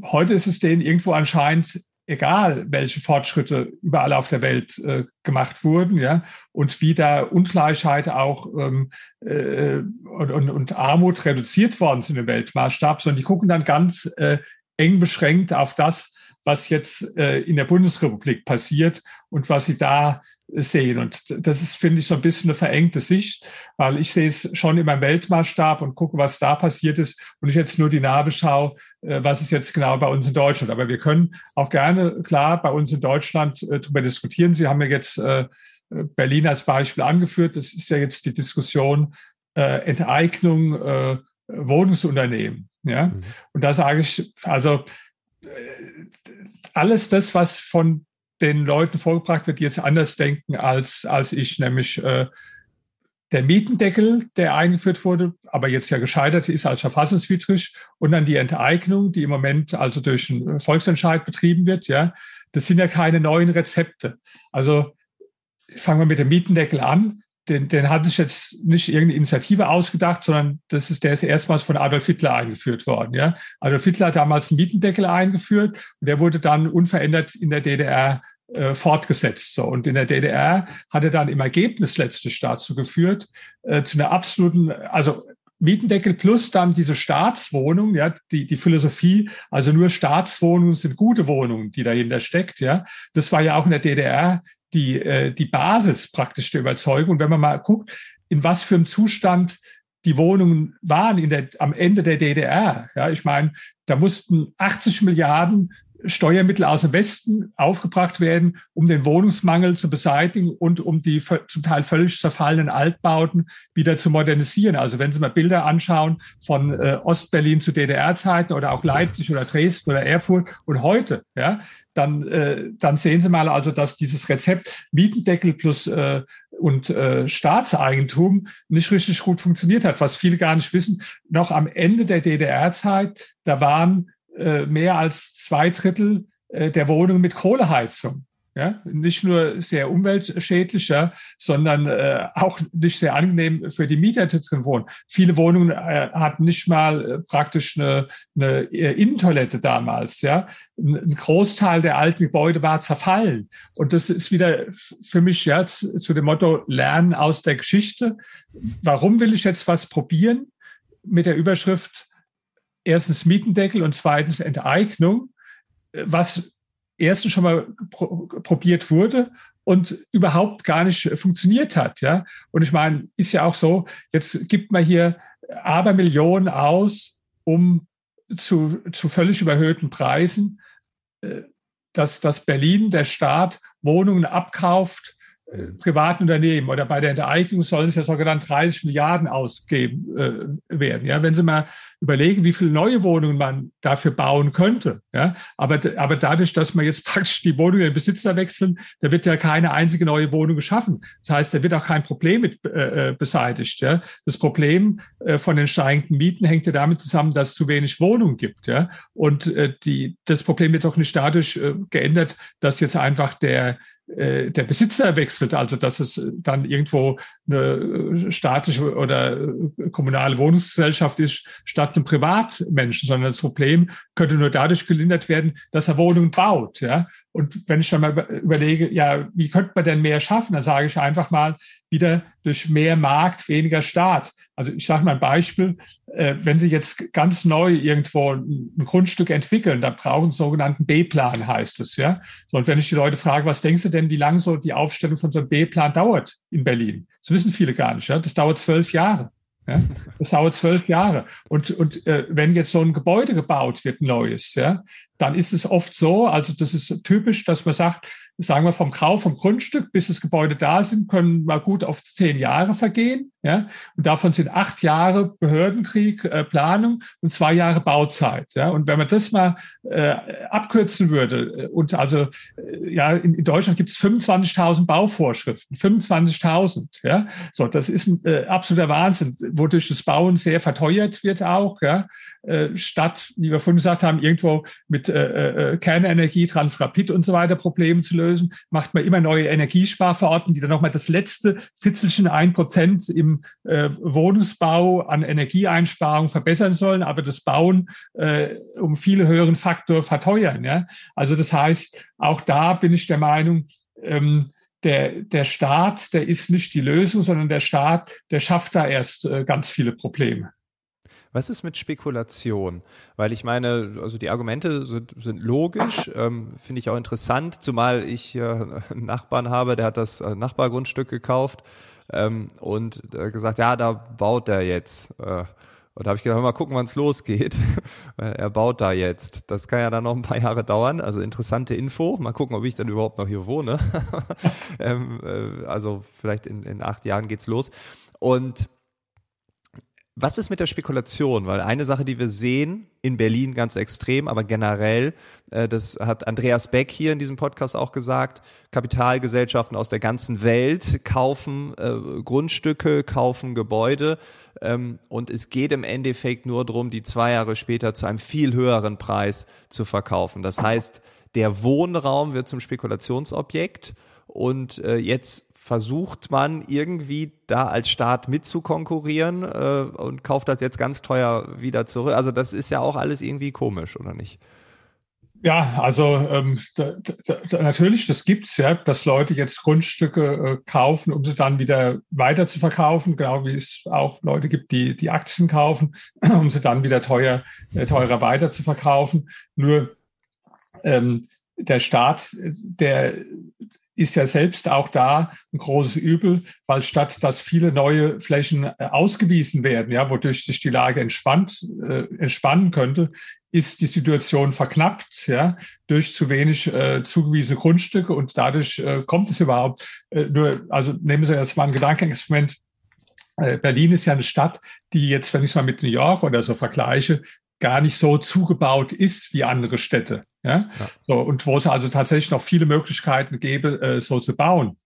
heute ist es denen irgendwo anscheinend egal, welche Fortschritte überall auf der Welt äh, gemacht wurden, ja, und wie da Ungleichheit auch ähm, äh, und, und, und Armut reduziert worden sind im Weltmaßstab, sondern die gucken dann ganz äh, eng beschränkt auf das, was jetzt äh, in der Bundesrepublik passiert und was sie da sehen. Und das ist, finde ich, so ein bisschen eine verengte Sicht, weil ich sehe es schon in meinem Weltmaßstab und gucke, was da passiert ist und ich jetzt nur die Nabelschau, äh, was ist jetzt genau bei uns in Deutschland. Aber wir können auch gerne, klar, bei uns in Deutschland äh, darüber diskutieren. Sie haben ja jetzt äh, Berlin als Beispiel angeführt. Das ist ja jetzt die Diskussion äh, Enteignung äh, Wohnungsunternehmen. Ja, mhm. und da sage ich, also alles das, was von den Leuten vorgebracht wird, die jetzt anders denken als, als ich, nämlich äh, der Mietendeckel, der eingeführt wurde, aber jetzt ja gescheitert ist als verfassungswidrig, und dann die Enteignung, die im Moment also durch einen Volksentscheid betrieben wird, ja, das sind ja keine neuen Rezepte. Also fangen wir mit dem Mietendeckel an den, den hat sich jetzt nicht irgendeine Initiative ausgedacht, sondern das ist, der ist erstmals von Adolf Hitler eingeführt worden. Ja? Adolf Hitler hat damals einen Mietendeckel eingeführt und der wurde dann unverändert in der DDR äh, fortgesetzt. So. Und in der DDR hat er dann im Ergebnis letztlich dazu geführt, äh, zu einer absoluten, also Mietendeckel plus dann diese Staatswohnung, ja, die, die Philosophie, also nur Staatswohnungen sind gute Wohnungen, die dahinter steckt, ja. Das war ja auch in der DDR die, äh, die Basis praktisch der Überzeugung. Und wenn man mal guckt, in was für einem Zustand die Wohnungen waren in der, am Ende der DDR. Ja, ich meine, da mussten 80 Milliarden Steuermittel aus dem Westen aufgebracht werden, um den Wohnungsmangel zu beseitigen und um die zum Teil völlig zerfallenen Altbauten wieder zu modernisieren. Also wenn Sie mal Bilder anschauen von äh, Ostberlin zu DDR-Zeiten oder auch Leipzig oder Dresden oder Erfurt und heute, ja, dann, äh, dann sehen Sie mal also, dass dieses Rezept Mietendeckel plus äh, und äh, Staatseigentum nicht richtig gut funktioniert hat. Was viele gar nicht wissen, noch am Ende der DDR-Zeit, da waren äh, mehr als zwei Drittel äh, der Wohnungen mit Kohleheizung. Ja, nicht nur sehr umweltschädlich, ja, sondern äh, auch nicht sehr angenehm für die Mieter die drin wohnen. Viele Wohnungen äh, hatten nicht mal äh, praktisch eine, eine äh, Innentoilette damals. Ja, ein Großteil der alten Gebäude war zerfallen. Und das ist wieder für mich ja zu, zu dem Motto Lernen aus der Geschichte. Warum will ich jetzt was probieren mit der Überschrift erstens Mietendeckel und zweitens Enteignung, was erstens schon mal pro probiert wurde und überhaupt gar nicht funktioniert hat. Ja? Und ich meine, ist ja auch so, jetzt gibt man hier aber Millionen aus, um zu, zu völlig überhöhten Preisen, äh, dass, dass Berlin, der Staat, Wohnungen abkauft äh, privaten Unternehmen oder bei der Enteignung sollen es ja sogar dann 30 Milliarden ausgeben äh, werden. Ja, wenn Sie mal überlegen, wie viele neue Wohnungen man dafür bauen könnte. Ja, aber, aber dadurch, dass man jetzt praktisch die Wohnungen den Besitzer wechseln, da wird ja keine einzige neue Wohnung geschaffen. Das heißt, da wird auch kein Problem mit äh, äh, beseitigt. Ja, das Problem äh, von den steigenden Mieten hängt ja damit zusammen, dass es zu wenig Wohnungen gibt. Ja, und äh, die, das Problem wird doch nicht dadurch äh, geändert, dass jetzt einfach der äh, der Besitzer wechselt, also dass es dann irgendwo eine staatliche oder kommunale Wohnungsgesellschaft ist, statt einem Privatmenschen, sondern das Problem könnte nur dadurch gelindert werden, dass er Wohnungen baut. Ja? Und wenn ich dann mal überlege, ja, wie könnte man denn mehr schaffen, dann sage ich einfach mal wieder durch mehr Markt, weniger Staat. Also ich sage mal ein Beispiel, äh, wenn Sie jetzt ganz neu irgendwo ein Grundstück entwickeln, dann brauchen Sie einen sogenannten B-Plan, heißt es. ja. Und wenn ich die Leute frage, was denken Sie denn, wie lange so die Aufstellung von so einem B-Plan dauert in Berlin? Das wissen viele gar nicht. Ja? Das dauert zwölf Jahre. Ja? Das dauert zwölf Jahre. Und, und äh, wenn jetzt so ein Gebäude gebaut wird, neues, ja, dann ist es oft so, also das ist typisch, dass man sagt, sagen wir vom Kauf vom Grundstück bis das Gebäude da sind, können mal gut auf zehn Jahre vergehen. Ja, und davon sind acht Jahre Behördenkrieg, äh, Planung und zwei Jahre Bauzeit. Ja, und wenn man das mal äh, abkürzen würde, äh, und also äh, ja, in, in Deutschland gibt es 25.000 Bauvorschriften, 25.000. Ja, so das ist ein äh, absoluter Wahnsinn, wodurch das Bauen sehr verteuert wird auch. Ja, äh, statt, wie wir vorhin gesagt haben, irgendwo mit äh, äh, Kernenergie, Transrapid und so weiter Probleme zu lösen, macht man immer neue Energiesparverordnungen, die dann nochmal das letzte Fitzelchen ein Prozent im äh, Wohnungsbau an Energieeinsparung verbessern sollen, aber das Bauen äh, um viele höheren Faktor verteuern. Ja? Also das heißt, auch da bin ich der Meinung, ähm, der, der Staat, der ist nicht die Lösung, sondern der Staat, der schafft da erst äh, ganz viele Probleme. Was ist mit Spekulation? Weil ich meine, also die Argumente sind, sind logisch, ähm, finde ich auch interessant, zumal ich äh, einen Nachbarn habe, der hat das äh, Nachbargrundstück gekauft ähm, und äh, gesagt, ja, da baut er jetzt. Äh, und da habe ich gedacht, mal gucken, wann es losgeht. er baut da jetzt. Das kann ja dann noch ein paar Jahre dauern. Also interessante Info. Mal gucken, ob ich dann überhaupt noch hier wohne. ähm, äh, also vielleicht in, in acht Jahren geht's los. Und was ist mit der Spekulation? Weil eine Sache, die wir sehen, in Berlin ganz extrem, aber generell, äh, das hat Andreas Beck hier in diesem Podcast auch gesagt, Kapitalgesellschaften aus der ganzen Welt kaufen äh, Grundstücke, kaufen Gebäude ähm, und es geht im Endeffekt nur darum, die zwei Jahre später zu einem viel höheren Preis zu verkaufen. Das heißt, der Wohnraum wird zum Spekulationsobjekt und äh, jetzt versucht man irgendwie da als Staat mitzukonkurrieren äh, und kauft das jetzt ganz teuer wieder zurück. Also das ist ja auch alles irgendwie komisch, oder nicht? Ja, also ähm, da, da, natürlich, das gibt's ja, dass Leute jetzt Grundstücke äh, kaufen, um sie dann wieder weiter zu verkaufen, genau wie es auch Leute gibt, die die Aktien kaufen, um sie dann wieder teuer äh, teurer weiter zu verkaufen. Nur ähm, der Staat, der ist ja selbst auch da ein großes Übel, weil statt dass viele neue Flächen äh, ausgewiesen werden, ja, wodurch sich die Lage entspannt, äh, entspannen könnte, ist die Situation verknappt, ja, durch zu wenig äh, zugewiesene Grundstücke und dadurch äh, kommt es überhaupt äh, nur, also nehmen Sie jetzt mal ein Gedankenexperiment. Äh, Berlin ist ja eine Stadt, die jetzt, wenn ich es mal mit New York oder so vergleiche, gar nicht so zugebaut ist wie andere Städte. Ja? ja. So, und wo es also tatsächlich noch viele Möglichkeiten gäbe, äh, so zu bauen.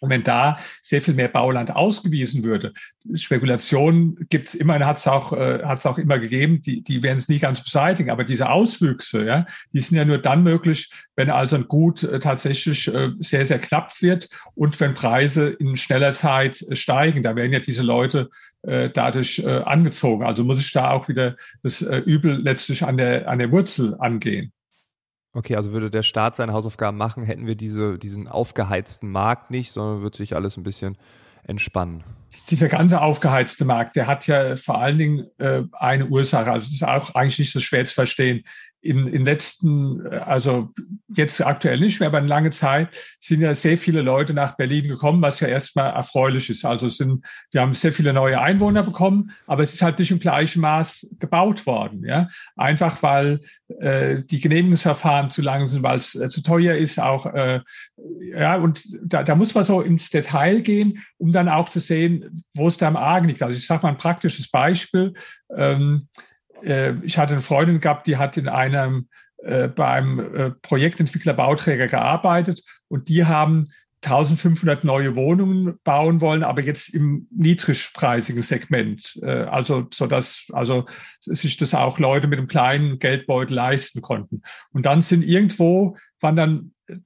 Und wenn da sehr viel mehr Bauland ausgewiesen würde, Spekulationen gibt es immer, hat es auch, äh, hat's auch immer gegeben, die, die werden es nie ganz beseitigen. Aber diese Auswüchse, ja, die sind ja nur dann möglich, wenn also ein Gut äh, tatsächlich äh, sehr, sehr knapp wird und wenn Preise in schneller Zeit äh, steigen. Da werden ja diese Leute äh, dadurch äh, angezogen. Also muss ich da auch wieder das äh, Übel letztlich an der, an der Wurzel angehen. Okay, also würde der Staat seine Hausaufgaben machen, hätten wir diese, diesen aufgeheizten Markt nicht, sondern würde sich alles ein bisschen entspannen. Dieser ganze aufgeheizte Markt, der hat ja vor allen Dingen äh, eine Ursache. Also das ist auch eigentlich nicht so schwer zu verstehen in, in letzten, also jetzt aktuell nicht mehr, aber in lange Zeit sind ja sehr viele Leute nach Berlin gekommen, was ja erstmal erfreulich ist. Also sind, wir haben sehr viele neue Einwohner bekommen, aber es ist halt nicht im gleichen Maß gebaut worden. Ja? Einfach weil äh, die Genehmigungsverfahren zu lang sind, weil es äh, zu teuer ist, auch äh, ja, und da, da muss man so ins Detail gehen, um dann auch zu sehen, wo es da am Argen liegt. Also ich sage mal ein praktisches Beispiel. Ähm, äh, ich hatte eine Freundin gehabt, die hat in einem äh, beim äh, Projektentwickler Bauträger gearbeitet und die haben 1500 neue Wohnungen bauen wollen, aber jetzt im niedrigpreisigen Segment. Äh, also, so dass, also, sich das auch Leute mit einem kleinen Geldbeutel leisten konnten. Und dann sind irgendwo, waren dann äh,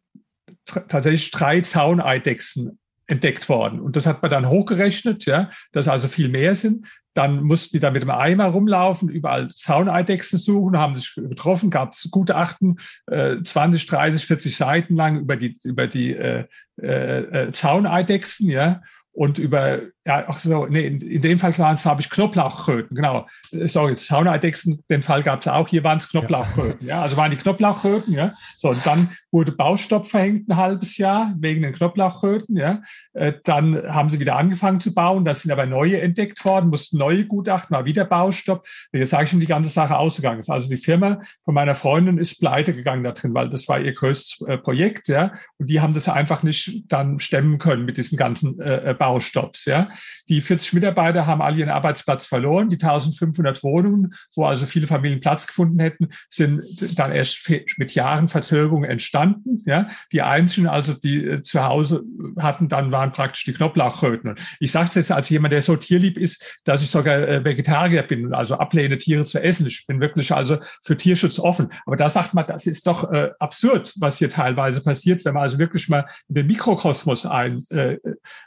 tatsächlich drei Zauneidechsen entdeckt worden. Und das hat man dann hochgerechnet, ja, dass also viel mehr sind. Dann mussten die da mit dem Eimer rumlaufen, überall Zauneidechsen suchen, haben sich getroffen, gab es Gutachten, äh, 20, 30, 40 Seiten lang über die, über die äh, äh, äh Zauneidechsen, ja und über, ja, ach so, nee, in, dem Fall waren es, habe ich Knoblauchkröten, genau. Sorry, Saunaeidechsen, den Fall gab es auch, hier waren es Knoblauchkröten, ja. ja. also waren die Knoblauchkröten, ja. So, und dann wurde Baustopp verhängt ein halbes Jahr wegen den Knoblauchkröten, ja. Äh, dann haben sie wieder angefangen zu bauen, da sind aber neue entdeckt worden, mussten neue Gutachten, mal wieder Baustopp. Jetzt sage ich schon, die ganze Sache ausgegangen ist. Also die Firma von meiner Freundin ist pleite gegangen da drin, weil das war ihr größtes äh, Projekt, ja. Und die haben das einfach nicht dann stemmen können mit diesen ganzen äh, äh Baustopps, ja. Die 40 Mitarbeiter haben alle ihren Arbeitsplatz verloren. Die 1500 Wohnungen, wo also viele Familien Platz gefunden hätten, sind dann erst mit Jahren Verzögerung entstanden. Ja, die einzigen, also die äh, zu Hause hatten, dann waren praktisch die Knoblauchröten. Ich sage es jetzt als jemand, der so tierlieb ist, dass ich sogar äh, Vegetarier bin, also ablehne, Tiere zu essen. Ich bin wirklich also für Tierschutz offen. Aber da sagt man, das ist doch äh, absurd, was hier teilweise passiert, wenn man also wirklich mal in den Mikrokosmos ein, äh,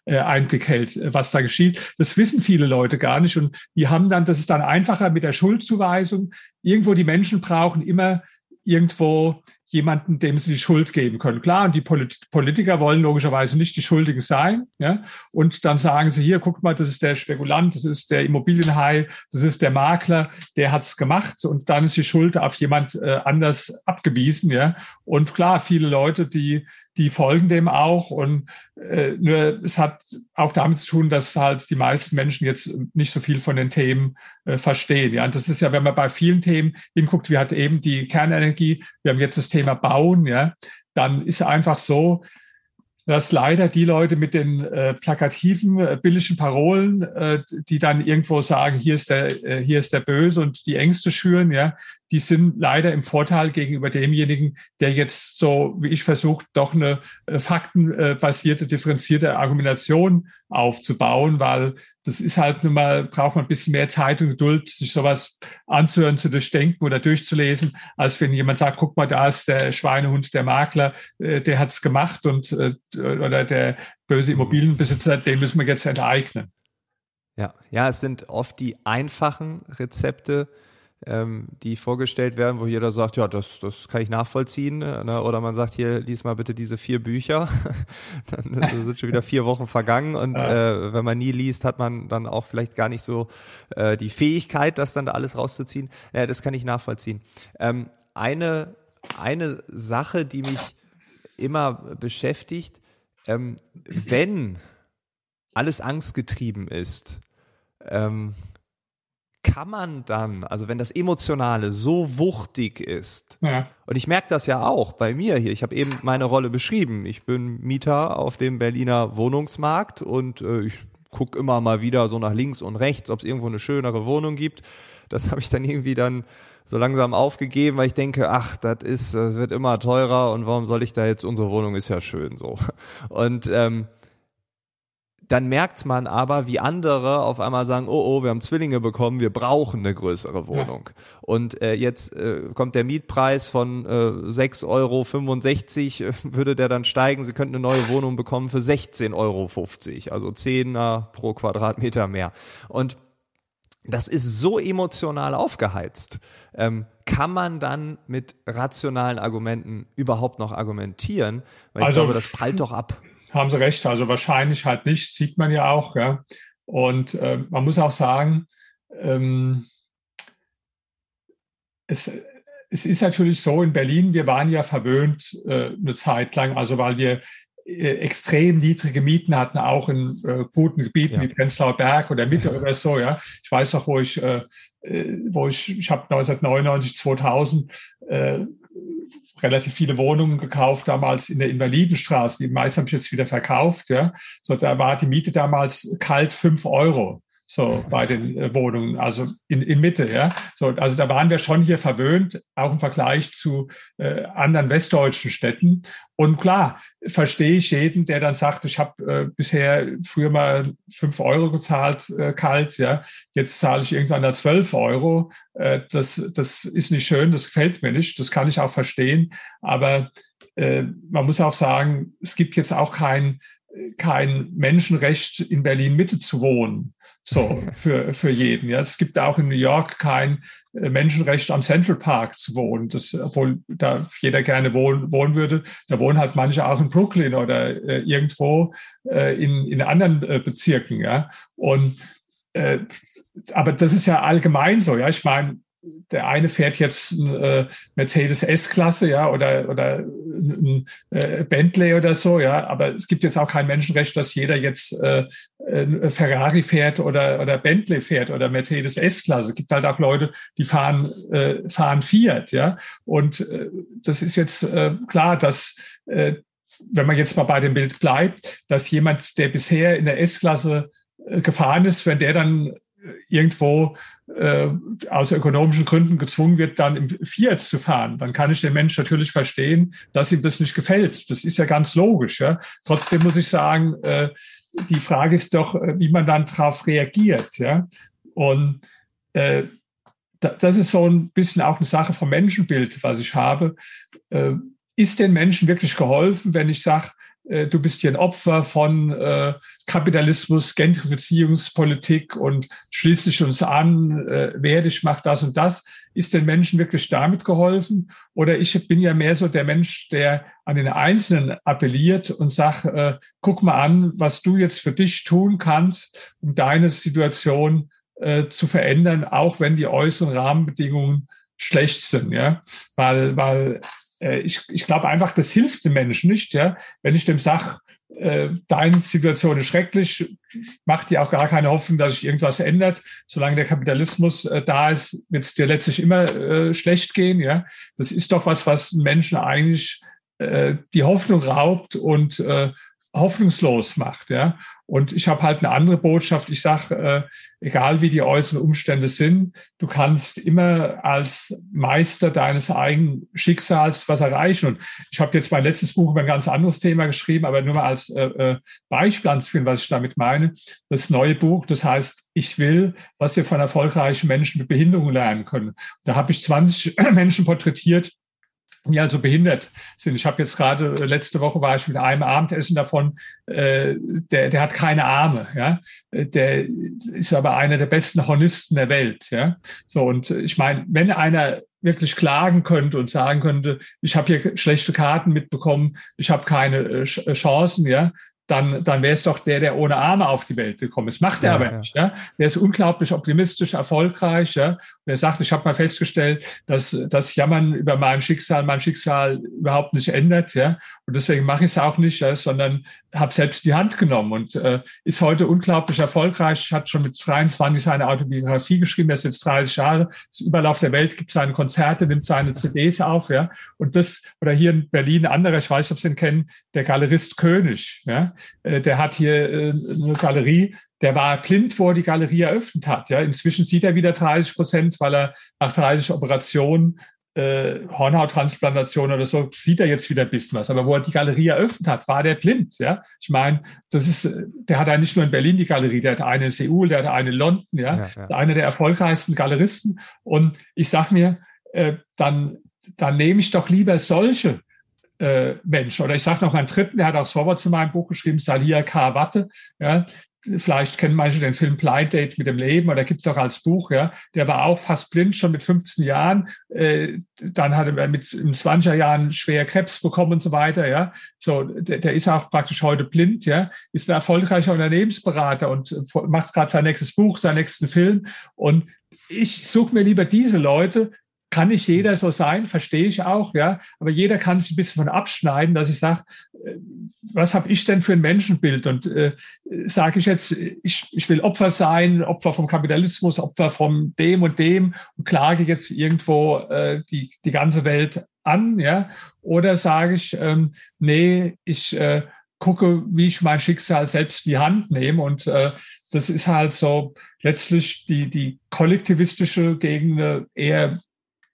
äh, Einblick hält, was da geschieht. Das wissen viele Leute gar nicht. Und die haben dann, das ist dann einfacher mit der Schuldzuweisung. Irgendwo die Menschen brauchen immer irgendwo jemanden, dem sie die Schuld geben können. Klar, und die Politiker wollen logischerweise nicht die Schuldigen sein. Ja? Und dann sagen sie hier, guck mal, das ist der Spekulant, das ist der Immobilienhai, das ist der Makler, der hat's gemacht und dann ist die Schuld auf jemand äh, anders abgewiesen. Ja? Und klar, viele Leute, die die folgen dem auch. Und äh, nur es hat auch damit zu tun, dass halt die meisten Menschen jetzt nicht so viel von den Themen äh, verstehen. Ja, und das ist ja, wenn man bei vielen Themen hinguckt, wir hatten eben die Kernenergie, wir haben jetzt das Thema Bauen, ja, dann ist einfach so, dass leider die Leute mit den äh, plakativen, äh, billigen Parolen, äh, die dann irgendwo sagen, hier ist der, äh, hier ist der Böse und die Ängste schüren, ja, die sind leider im Vorteil gegenüber demjenigen, der jetzt so, wie ich versucht, doch eine äh, faktenbasierte, differenzierte Argumentation aufzubauen, weil das ist halt nun mal, braucht man ein bisschen mehr Zeit und Geduld, sich sowas anzuhören, zu durchdenken oder durchzulesen, als wenn jemand sagt, guck mal, da ist der Schweinehund, der Makler, äh, der hat's gemacht und äh, oder der böse Immobilienbesitzer, den müssen wir jetzt enteignen. Ja, ja, es sind oft die einfachen Rezepte, ähm, die vorgestellt werden, wo jeder sagt, ja, das, das kann ich nachvollziehen. Ne? Oder man sagt, hier, lies mal bitte diese vier Bücher. dann sind schon wieder vier Wochen vergangen und äh, wenn man nie liest, hat man dann auch vielleicht gar nicht so äh, die Fähigkeit, das dann da alles rauszuziehen. Ja, das kann ich nachvollziehen. Ähm, eine, eine Sache, die mich immer beschäftigt, ähm, wenn alles angstgetrieben ist, ähm, kann man dann, also wenn das Emotionale so wuchtig ist, ja. und ich merke das ja auch bei mir hier, ich habe eben meine Rolle beschrieben, ich bin Mieter auf dem Berliner Wohnungsmarkt und äh, ich gucke immer mal wieder so nach links und rechts, ob es irgendwo eine schönere Wohnung gibt. Das habe ich dann irgendwie dann so langsam aufgegeben, weil ich denke, ach, das ist, das wird immer teurer und warum soll ich da jetzt, unsere Wohnung ist ja schön so. Und ähm, dann merkt man aber, wie andere auf einmal sagen, oh, oh, wir haben Zwillinge bekommen, wir brauchen eine größere Wohnung. Ja. Und äh, jetzt äh, kommt der Mietpreis von äh, 6,65 Euro, äh, würde der dann steigen, Sie könnten eine neue Wohnung bekommen für 16,50 Euro, also 10er pro Quadratmeter mehr. Und das ist so emotional aufgeheizt. Ähm, kann man dann mit rationalen Argumenten überhaupt noch argumentieren? Weil ich also, glaube, das prallt doch ab haben Sie recht. Also wahrscheinlich halt nicht, sieht man ja auch. Ja. Und äh, man muss auch sagen, ähm, es, es ist natürlich so in Berlin, wir waren ja verwöhnt äh, eine Zeit lang, also weil wir äh, extrem niedrige Mieten hatten, auch in äh, guten Gebieten ja. wie Prenzlauer Berg oder Mitte oder so. Ja, ich weiß noch, wo ich, äh, äh wo ich, ich habe 1999, 2000 äh, relativ viele Wohnungen gekauft, damals in der Invalidenstraße. Die meisten habe ich jetzt wieder verkauft. Ja. So, da war die Miete damals kalt fünf Euro so bei den äh, Wohnungen, also in, in Mitte, ja. So, also da waren wir schon hier verwöhnt, auch im Vergleich zu äh, anderen westdeutschen Städten. Und klar, verstehe ich jeden, der dann sagt, ich habe äh, bisher früher mal fünf Euro gezahlt, äh, kalt, ja, jetzt zahle ich irgendwann da zwölf Euro. Äh, das, das ist nicht schön, das gefällt mir nicht, das kann ich auch verstehen. Aber äh, man muss auch sagen, es gibt jetzt auch kein kein Menschenrecht in Berlin Mitte zu wohnen. So, für, für jeden. Ja, es gibt auch in New York kein äh, Menschenrecht am Central Park zu wohnen. Das, obwohl da jeder gerne wohnen, wohnen würde. Da wohnen halt manche auch in Brooklyn oder äh, irgendwo äh, in, in anderen äh, Bezirken. Ja, und äh, aber das ist ja allgemein so. Ja, ich meine, der eine fährt jetzt äh, Mercedes S-Klasse, ja, oder, oder ein äh, Bentley oder so, ja, aber es gibt jetzt auch kein Menschenrecht, dass jeder jetzt äh, Ferrari fährt oder, oder Bentley fährt oder Mercedes S-Klasse. Es gibt halt auch Leute, die fahren, äh, fahren Fiat, ja. Und äh, das ist jetzt äh, klar, dass äh, wenn man jetzt mal bei dem Bild bleibt, dass jemand, der bisher in der S-Klasse äh, gefahren ist, wenn der dann irgendwo äh, aus ökonomischen Gründen gezwungen wird, dann im Fiat zu fahren, dann kann ich den Mensch natürlich verstehen, dass ihm das nicht gefällt. Das ist ja ganz logisch. Ja? Trotzdem muss ich sagen, äh, die Frage ist doch, äh, wie man dann darauf reagiert. Ja? Und äh, das ist so ein bisschen auch eine Sache vom Menschenbild, was ich habe. Äh, ist den Menschen wirklich geholfen, wenn ich sage, äh, du bist hier ein Opfer von äh, Kapitalismus, Gentrifizierungspolitik und schließlich uns an, äh, wer dich macht das und das. Ist den Menschen wirklich damit geholfen? Oder ich bin ja mehr so der Mensch, der an den Einzelnen appelliert und sagt, äh, guck mal an, was du jetzt für dich tun kannst, um deine Situation äh, zu verändern, auch wenn die äußeren Rahmenbedingungen schlecht sind, ja, weil, weil ich, ich glaube einfach, das hilft dem Menschen nicht, ja. Wenn ich dem sage, äh, deine Situation ist schrecklich, macht dir auch gar keine Hoffnung, dass sich irgendwas ändert. Solange der Kapitalismus äh, da ist, wird es dir letztlich immer äh, schlecht gehen, ja. Das ist doch was, was Menschen eigentlich äh, die Hoffnung raubt und äh, hoffnungslos macht. Ja? Und ich habe halt eine andere Botschaft. Ich sage, äh, egal wie die äußeren Umstände sind, du kannst immer als Meister deines eigenen Schicksals was erreichen. Und ich habe jetzt mein letztes Buch über ein ganz anderes Thema geschrieben, aber nur mal als äh, äh Beispiel anzuführen, was ich damit meine. Das neue Buch, das heißt, ich will, was wir von erfolgreichen Menschen mit Behinderungen lernen können. Da habe ich 20 Menschen porträtitiert, die also behindert sind. Ich habe jetzt gerade äh, letzte Woche war ich mit einem Abendessen davon, äh, der, der hat keine Arme, ja, der ist aber einer der besten Hornisten der Welt, ja. So und ich meine, wenn einer wirklich klagen könnte und sagen könnte, ich habe hier schlechte Karten mitbekommen, ich habe keine äh, äh Chancen, ja, dann, dann wäre es doch der, der ohne Arme auf die Welt gekommen ist. Macht er ja, aber ja. nicht. Ja? Der ist unglaublich optimistisch, erfolgreich. Ja? Und er sagt, ich habe mal festgestellt, dass das Jammern über mein Schicksal, mein Schicksal überhaupt nicht ändert. Ja? Und deswegen mache ich es auch nicht, ja? sondern habe selbst die Hand genommen und äh, ist heute unglaublich erfolgreich. Hat schon mit 23 seine Autobiografie geschrieben. Er ist jetzt 30 Jahre. Ist überall auf der Welt, gibt seine Konzerte, nimmt seine CDs auf. Ja? Und das, oder hier in Berlin, anderer, ich weiß nicht, ob Sie ihn kennen, der Galerist König. Ja? Äh, der hat hier äh, eine Galerie, der war blind, wo er die Galerie eröffnet hat. Ja, inzwischen sieht er wieder 30 Prozent, weil er nach 30 Operationen äh, Hornhauttransplantation oder so, sieht er jetzt wieder ein bisschen was. Aber wo er die Galerie eröffnet hat, war der blind. Ja, ich meine, das ist, der hat ja nicht nur in Berlin die Galerie, der hat eine in Seoul, der hat eine in London. Ja, ja, ja. einer der erfolgreichsten Galeristen. Und ich sag mir, äh, dann, dann nehme ich doch lieber solche äh, Mensch. Oder ich sage noch einen dritten, der hat auch Vorwort zu meinem Buch geschrieben, Salia Karawatte. Ja, vielleicht kennen manche den Film Blind Date mit dem Leben oder gibt's auch als Buch, ja. Der war auch fast blind schon mit 15 Jahren. Äh, dann hat er mit 20er Jahren schwer Krebs bekommen und so weiter, ja. So, der, der ist auch praktisch heute blind, ja. Ist ein erfolgreicher Unternehmensberater und macht gerade sein nächstes Buch, seinen nächsten Film. Und ich suche mir lieber diese Leute, kann nicht jeder so sein, verstehe ich auch, ja. Aber jeder kann sich ein bisschen von abschneiden, dass ich sage, äh, was habe ich denn für ein Menschenbild? Und äh, sage ich jetzt, ich, ich will Opfer sein, Opfer vom Kapitalismus, Opfer von dem und dem und klage jetzt irgendwo äh, die, die ganze Welt an, ja. Oder sage ich, ähm, nee, ich äh, gucke, wie ich mein Schicksal selbst in die Hand nehme und äh, das ist halt so letztlich die, die kollektivistische gegen eine eher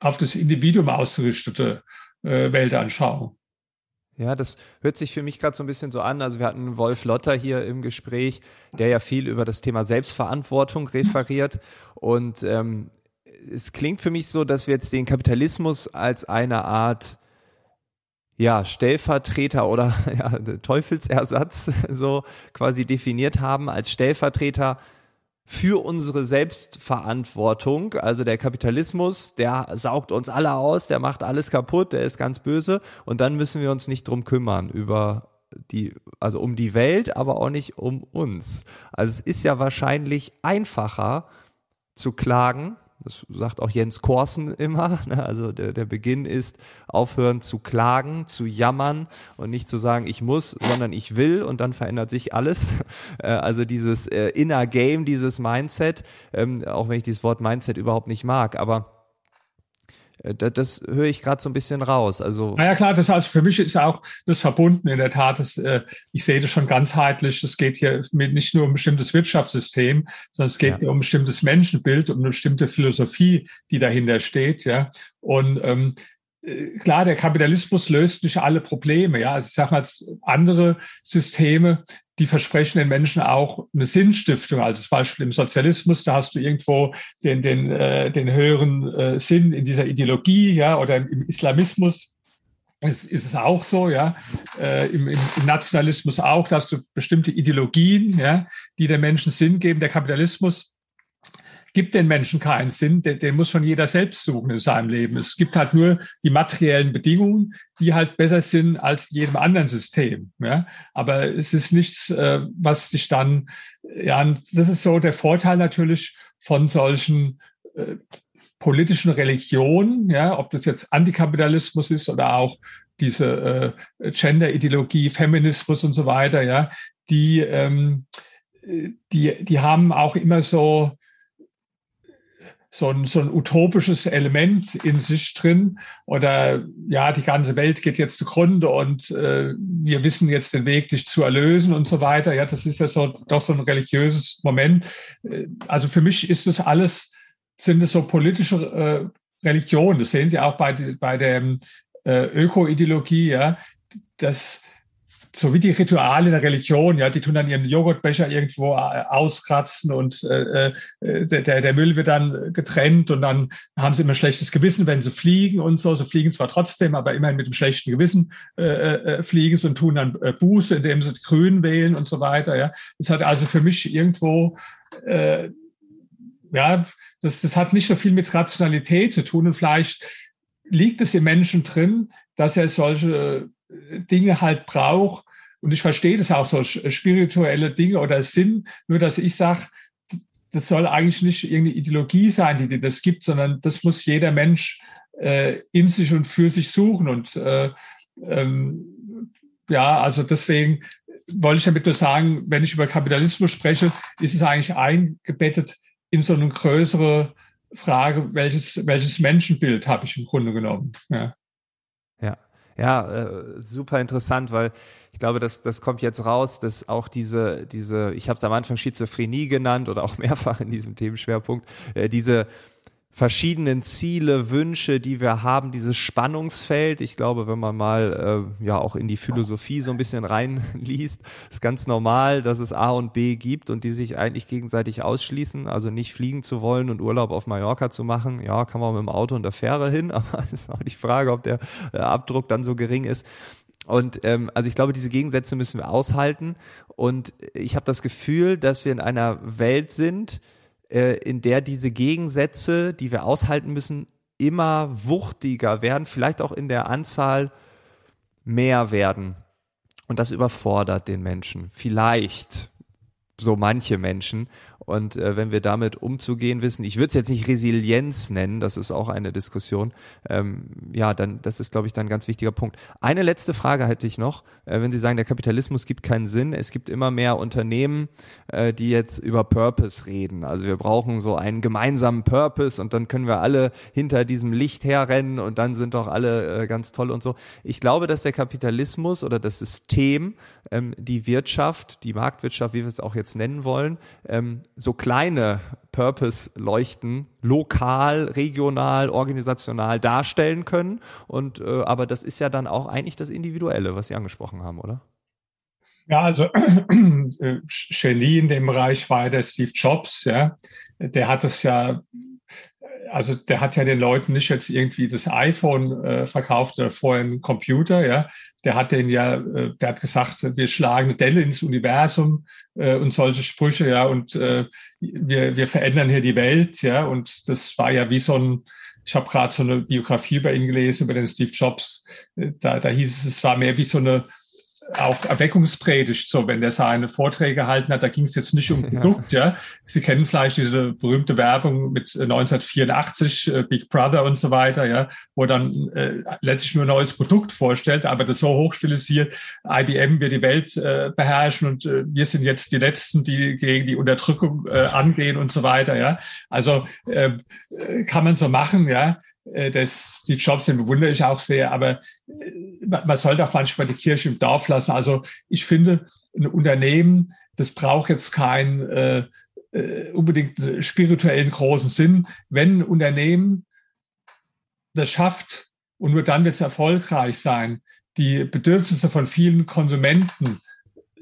auf das Individuum ausgerichtete äh, Weltanschauung. Ja, das hört sich für mich gerade so ein bisschen so an. Also wir hatten Wolf Lotter hier im Gespräch, der ja viel über das Thema Selbstverantwortung referiert. Und ähm, es klingt für mich so, dass wir jetzt den Kapitalismus als eine Art ja, Stellvertreter oder ja, Teufelsersatz so quasi definiert haben, als Stellvertreter für unsere Selbstverantwortung. Also der Kapitalismus, der saugt uns alle aus, der macht alles kaputt, der ist ganz böse und dann müssen wir uns nicht drum kümmern über die, also um die Welt, aber auch nicht um uns. Also es ist ja wahrscheinlich einfacher zu klagen, das sagt auch Jens Korsen immer. Ne? Also der, der Beginn ist aufhören zu klagen, zu jammern und nicht zu sagen, ich muss, sondern ich will und dann verändert sich alles. Äh, also dieses äh, Inner Game, dieses Mindset, ähm, auch wenn ich dieses Wort Mindset überhaupt nicht mag, aber das, das höre ich gerade so ein bisschen raus. Also naja klar, das heißt für mich ist auch das verbunden in der Tat. Das, äh, ich sehe das schon ganzheitlich. Es geht hier mit nicht nur um ein bestimmtes Wirtschaftssystem, sondern es geht ja. hier um ein bestimmtes Menschenbild, um eine bestimmte Philosophie, die dahinter steht. Ja, und ähm, äh, klar, der Kapitalismus löst nicht alle Probleme. Ja, also ich sage mal, andere Systeme, die versprechen den Menschen auch eine Sinnstiftung. Also zum Beispiel im Sozialismus, da hast du irgendwo den, den, äh, den höheren äh, Sinn in dieser Ideologie, ja, oder im Islamismus ist, ist es auch so, ja, äh, im, im, Nationalismus auch, dass du bestimmte Ideologien, ja, die den Menschen Sinn geben. Der Kapitalismus gibt den Menschen keinen Sinn, den, den muss schon jeder selbst suchen in seinem Leben. Es gibt halt nur die materiellen Bedingungen, die halt besser sind als jedem anderen System. Ja? Aber es ist nichts, äh, was dich dann, ja, das ist so der Vorteil natürlich von solchen äh, politischen Religionen, ja, ob das jetzt Antikapitalismus ist oder auch diese äh, Gender-Ideologie, Feminismus und so weiter, ja, die, ähm, die, die haben auch immer so so ein, so ein utopisches Element in sich drin oder ja, die ganze Welt geht jetzt zugrunde und äh, wir wissen jetzt den Weg, dich zu erlösen und so weiter. Ja, das ist ja so doch so ein religiöses Moment. Äh, also für mich ist das alles, sind es so politische äh, Religionen. Das sehen Sie auch bei, bei der äh, Öko-Ideologie, ja, dass so wie die Rituale der Religion, ja, die tun dann ihren Joghurtbecher irgendwo äh, auskratzen und äh, äh, der, der Müll wird dann getrennt und dann haben sie immer schlechtes Gewissen, wenn sie fliegen und so. Sie fliegen zwar trotzdem, aber immerhin mit dem schlechten Gewissen äh, äh, fliegen sie und tun dann Buße, indem sie Grün wählen und so weiter. Ja, das hat also für mich irgendwo äh, ja, das, das hat nicht so viel mit Rationalität zu tun und vielleicht liegt es im Menschen drin, dass er solche Dinge halt braucht. Und ich verstehe das auch so spirituelle Dinge oder Sinn, nur dass ich sage, das soll eigentlich nicht irgendeine Ideologie sein, die dir das gibt, sondern das muss jeder Mensch äh, in sich und für sich suchen. Und äh, ähm, ja, also deswegen wollte ich damit nur sagen, wenn ich über Kapitalismus spreche, ist es eigentlich eingebettet in so eine größere Frage, welches, welches Menschenbild habe ich im Grunde genommen. Ja. Ja, äh, super interessant, weil ich glaube, das, das kommt jetzt raus, dass auch diese, diese, ich habe es am Anfang Schizophrenie genannt oder auch mehrfach in diesem Themenschwerpunkt, äh, diese verschiedenen Ziele, Wünsche, die wir haben, dieses Spannungsfeld. Ich glaube, wenn man mal äh, ja auch in die Philosophie so ein bisschen reinliest, ist ganz normal, dass es A und B gibt und die sich eigentlich gegenseitig ausschließen. Also nicht fliegen zu wollen und Urlaub auf Mallorca zu machen. Ja, kann man mit dem Auto und der Fähre hin, aber ist auch die Frage, ob der äh, Abdruck dann so gering ist. Und ähm, also ich glaube, diese Gegensätze müssen wir aushalten. Und ich habe das Gefühl, dass wir in einer Welt sind, äh, in der diese Gegensätze, die wir aushalten müssen, immer wuchtiger werden, vielleicht auch in der Anzahl mehr werden. Und das überfordert den Menschen. Vielleicht so manche Menschen. Und äh, wenn wir damit umzugehen wissen, ich würde es jetzt nicht Resilienz nennen, das ist auch eine Diskussion, ähm, ja, dann, das ist, glaube ich, dann ein ganz wichtiger Punkt. Eine letzte Frage hätte ich noch, äh, wenn Sie sagen, der Kapitalismus gibt keinen Sinn, es gibt immer mehr Unternehmen, äh, die jetzt über Purpose reden. Also wir brauchen so einen gemeinsamen Purpose und dann können wir alle hinter diesem Licht herrennen und dann sind doch alle äh, ganz toll und so. Ich glaube, dass der Kapitalismus oder das System, ähm, die Wirtschaft, die Marktwirtschaft, wie wir es auch jetzt nennen wollen, ähm, so kleine Purpose-Leuchten lokal, regional, organisational darstellen können. Und äh, aber das ist ja dann auch eigentlich das Individuelle, was Sie angesprochen haben, oder? Ja, also äh, Genie in dem Bereich war der Steve Jobs, ja. Der hat das ja also der hat ja den Leuten nicht jetzt irgendwie das iPhone äh, verkauft oder vorher einen Computer, ja. Der hat den ja, äh, der hat gesagt, wir schlagen eine Delle ins Universum äh, und solche Sprüche, ja, und äh, wir, wir verändern hier die Welt, ja. Und das war ja wie so ein, ich habe gerade so eine Biografie über ihn gelesen, über den Steve Jobs. Äh, da, da hieß es, es war mehr wie so eine auch Erweckungspredigt, so wenn der seine Vorträge gehalten hat, da ging es jetzt nicht um Produkt, ja. Sie kennen vielleicht diese berühmte Werbung mit 1984, äh, Big Brother und so weiter, ja, wo dann äh, letztlich nur ein neues Produkt vorstellt, aber das so hochstilisiert, IBM wird die Welt äh, beherrschen und äh, wir sind jetzt die Letzten, die gegen die Unterdrückung äh, angehen und so weiter, ja. Also äh, kann man so machen, ja. Äh, das, Steve Jobs, den bewundere ich auch sehr, aber äh, man sollte auch manchmal die Kirche im Dorf lassen. Also ich finde, ein Unternehmen, das braucht jetzt keinen äh, äh, unbedingt spirituellen großen Sinn. Wenn ein Unternehmen das schafft, und nur dann wird es erfolgreich sein, die Bedürfnisse von vielen Konsumenten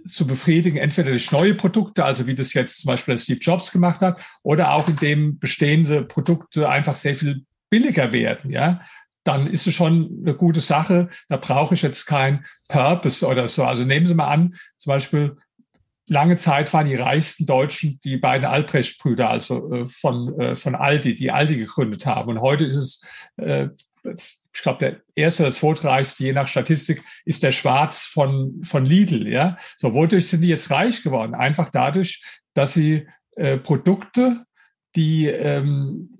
zu befriedigen, entweder durch neue Produkte, also wie das jetzt zum Beispiel Steve Jobs gemacht hat, oder auch indem bestehende Produkte einfach sehr viel billiger werden, ja, dann ist es schon eine gute Sache. Da brauche ich jetzt kein Purpose oder so. Also nehmen Sie mal an, zum Beispiel lange Zeit waren die reichsten Deutschen die beiden Albrecht-Brüder, also äh, von, äh, von Aldi, die Aldi gegründet haben. Und heute ist es, äh, ich glaube, der erste oder zweitreichste, je nach Statistik, ist der Schwarz von, von Lidl. Ja? So, wodurch sind die jetzt reich geworden? Einfach dadurch, dass sie äh, Produkte, die ähm,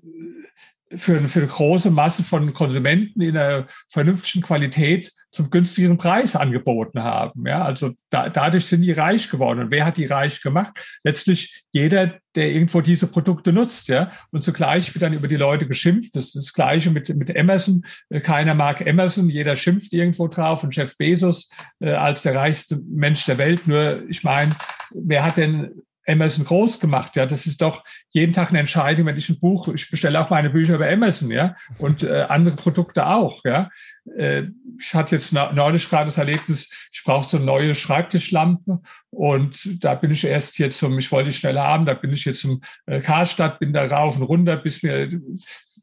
für, für eine große Masse von Konsumenten in einer vernünftigen Qualität zum günstigeren Preis angeboten haben. Ja, also da, dadurch sind die reich geworden. Und wer hat die reich gemacht? Letztlich jeder, der irgendwo diese Produkte nutzt. Ja, und zugleich wird dann über die Leute geschimpft. Das ist das Gleiche mit, mit Amazon. Keiner mag Amazon. Jeder schimpft irgendwo drauf. Und Jeff Bezos äh, als der reichste Mensch der Welt. Nur, ich meine, wer hat denn Amazon groß gemacht. Ja, das ist doch jeden Tag eine Entscheidung, wenn ich ein Buch, ich bestelle auch meine Bücher über Amazon, ja, und äh, andere Produkte auch, ja. Äh, ich hatte jetzt neulich gerade das Erlebnis, ich brauche so eine neue Schreibtischlampe und da bin ich erst jetzt zum, ich wollte die schnell haben, da bin ich jetzt zum äh, Karstadt, bin da rauf und runter, bis mir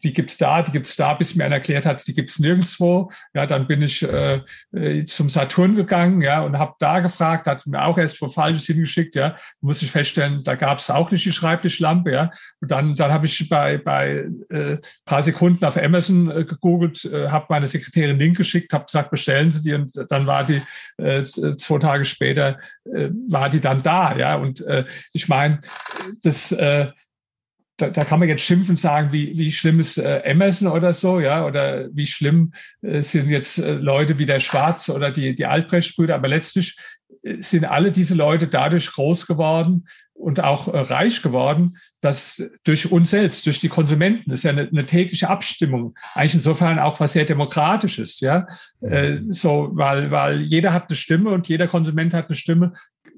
die gibt's da, die gibt's da, bis mir einer erklärt hat, die gibt's nirgendwo. Ja, dann bin ich äh, äh zum Saturn gegangen, ja, und habe da gefragt, hat mir auch erst wo Falsches hingeschickt, ja. Muss ich feststellen, da gab's auch nicht die Schreibtischlampe, ja. Und dann, dann habe ich bei bei äh, paar Sekunden auf Amazon äh, gegoogelt, äh, habe meine Sekretärin Link geschickt, habe gesagt, bestellen Sie die, und dann war die äh, zwei Tage später äh, war die dann da, ja. Und äh, ich meine, das äh, da, da kann man jetzt schimpfen sagen, wie, wie schlimm ist äh, Amazon oder so, ja, oder wie schlimm äh, sind jetzt äh, Leute wie der Schwarz oder die, die Albrecht-Brüder, aber letztlich äh, sind alle diese Leute dadurch groß geworden und auch äh, reich geworden, dass durch uns selbst, durch die Konsumenten, das ist ja eine, eine tägliche Abstimmung, eigentlich insofern auch was sehr Demokratisches, ja, äh, so, weil, weil jeder hat eine Stimme und jeder Konsument hat eine Stimme.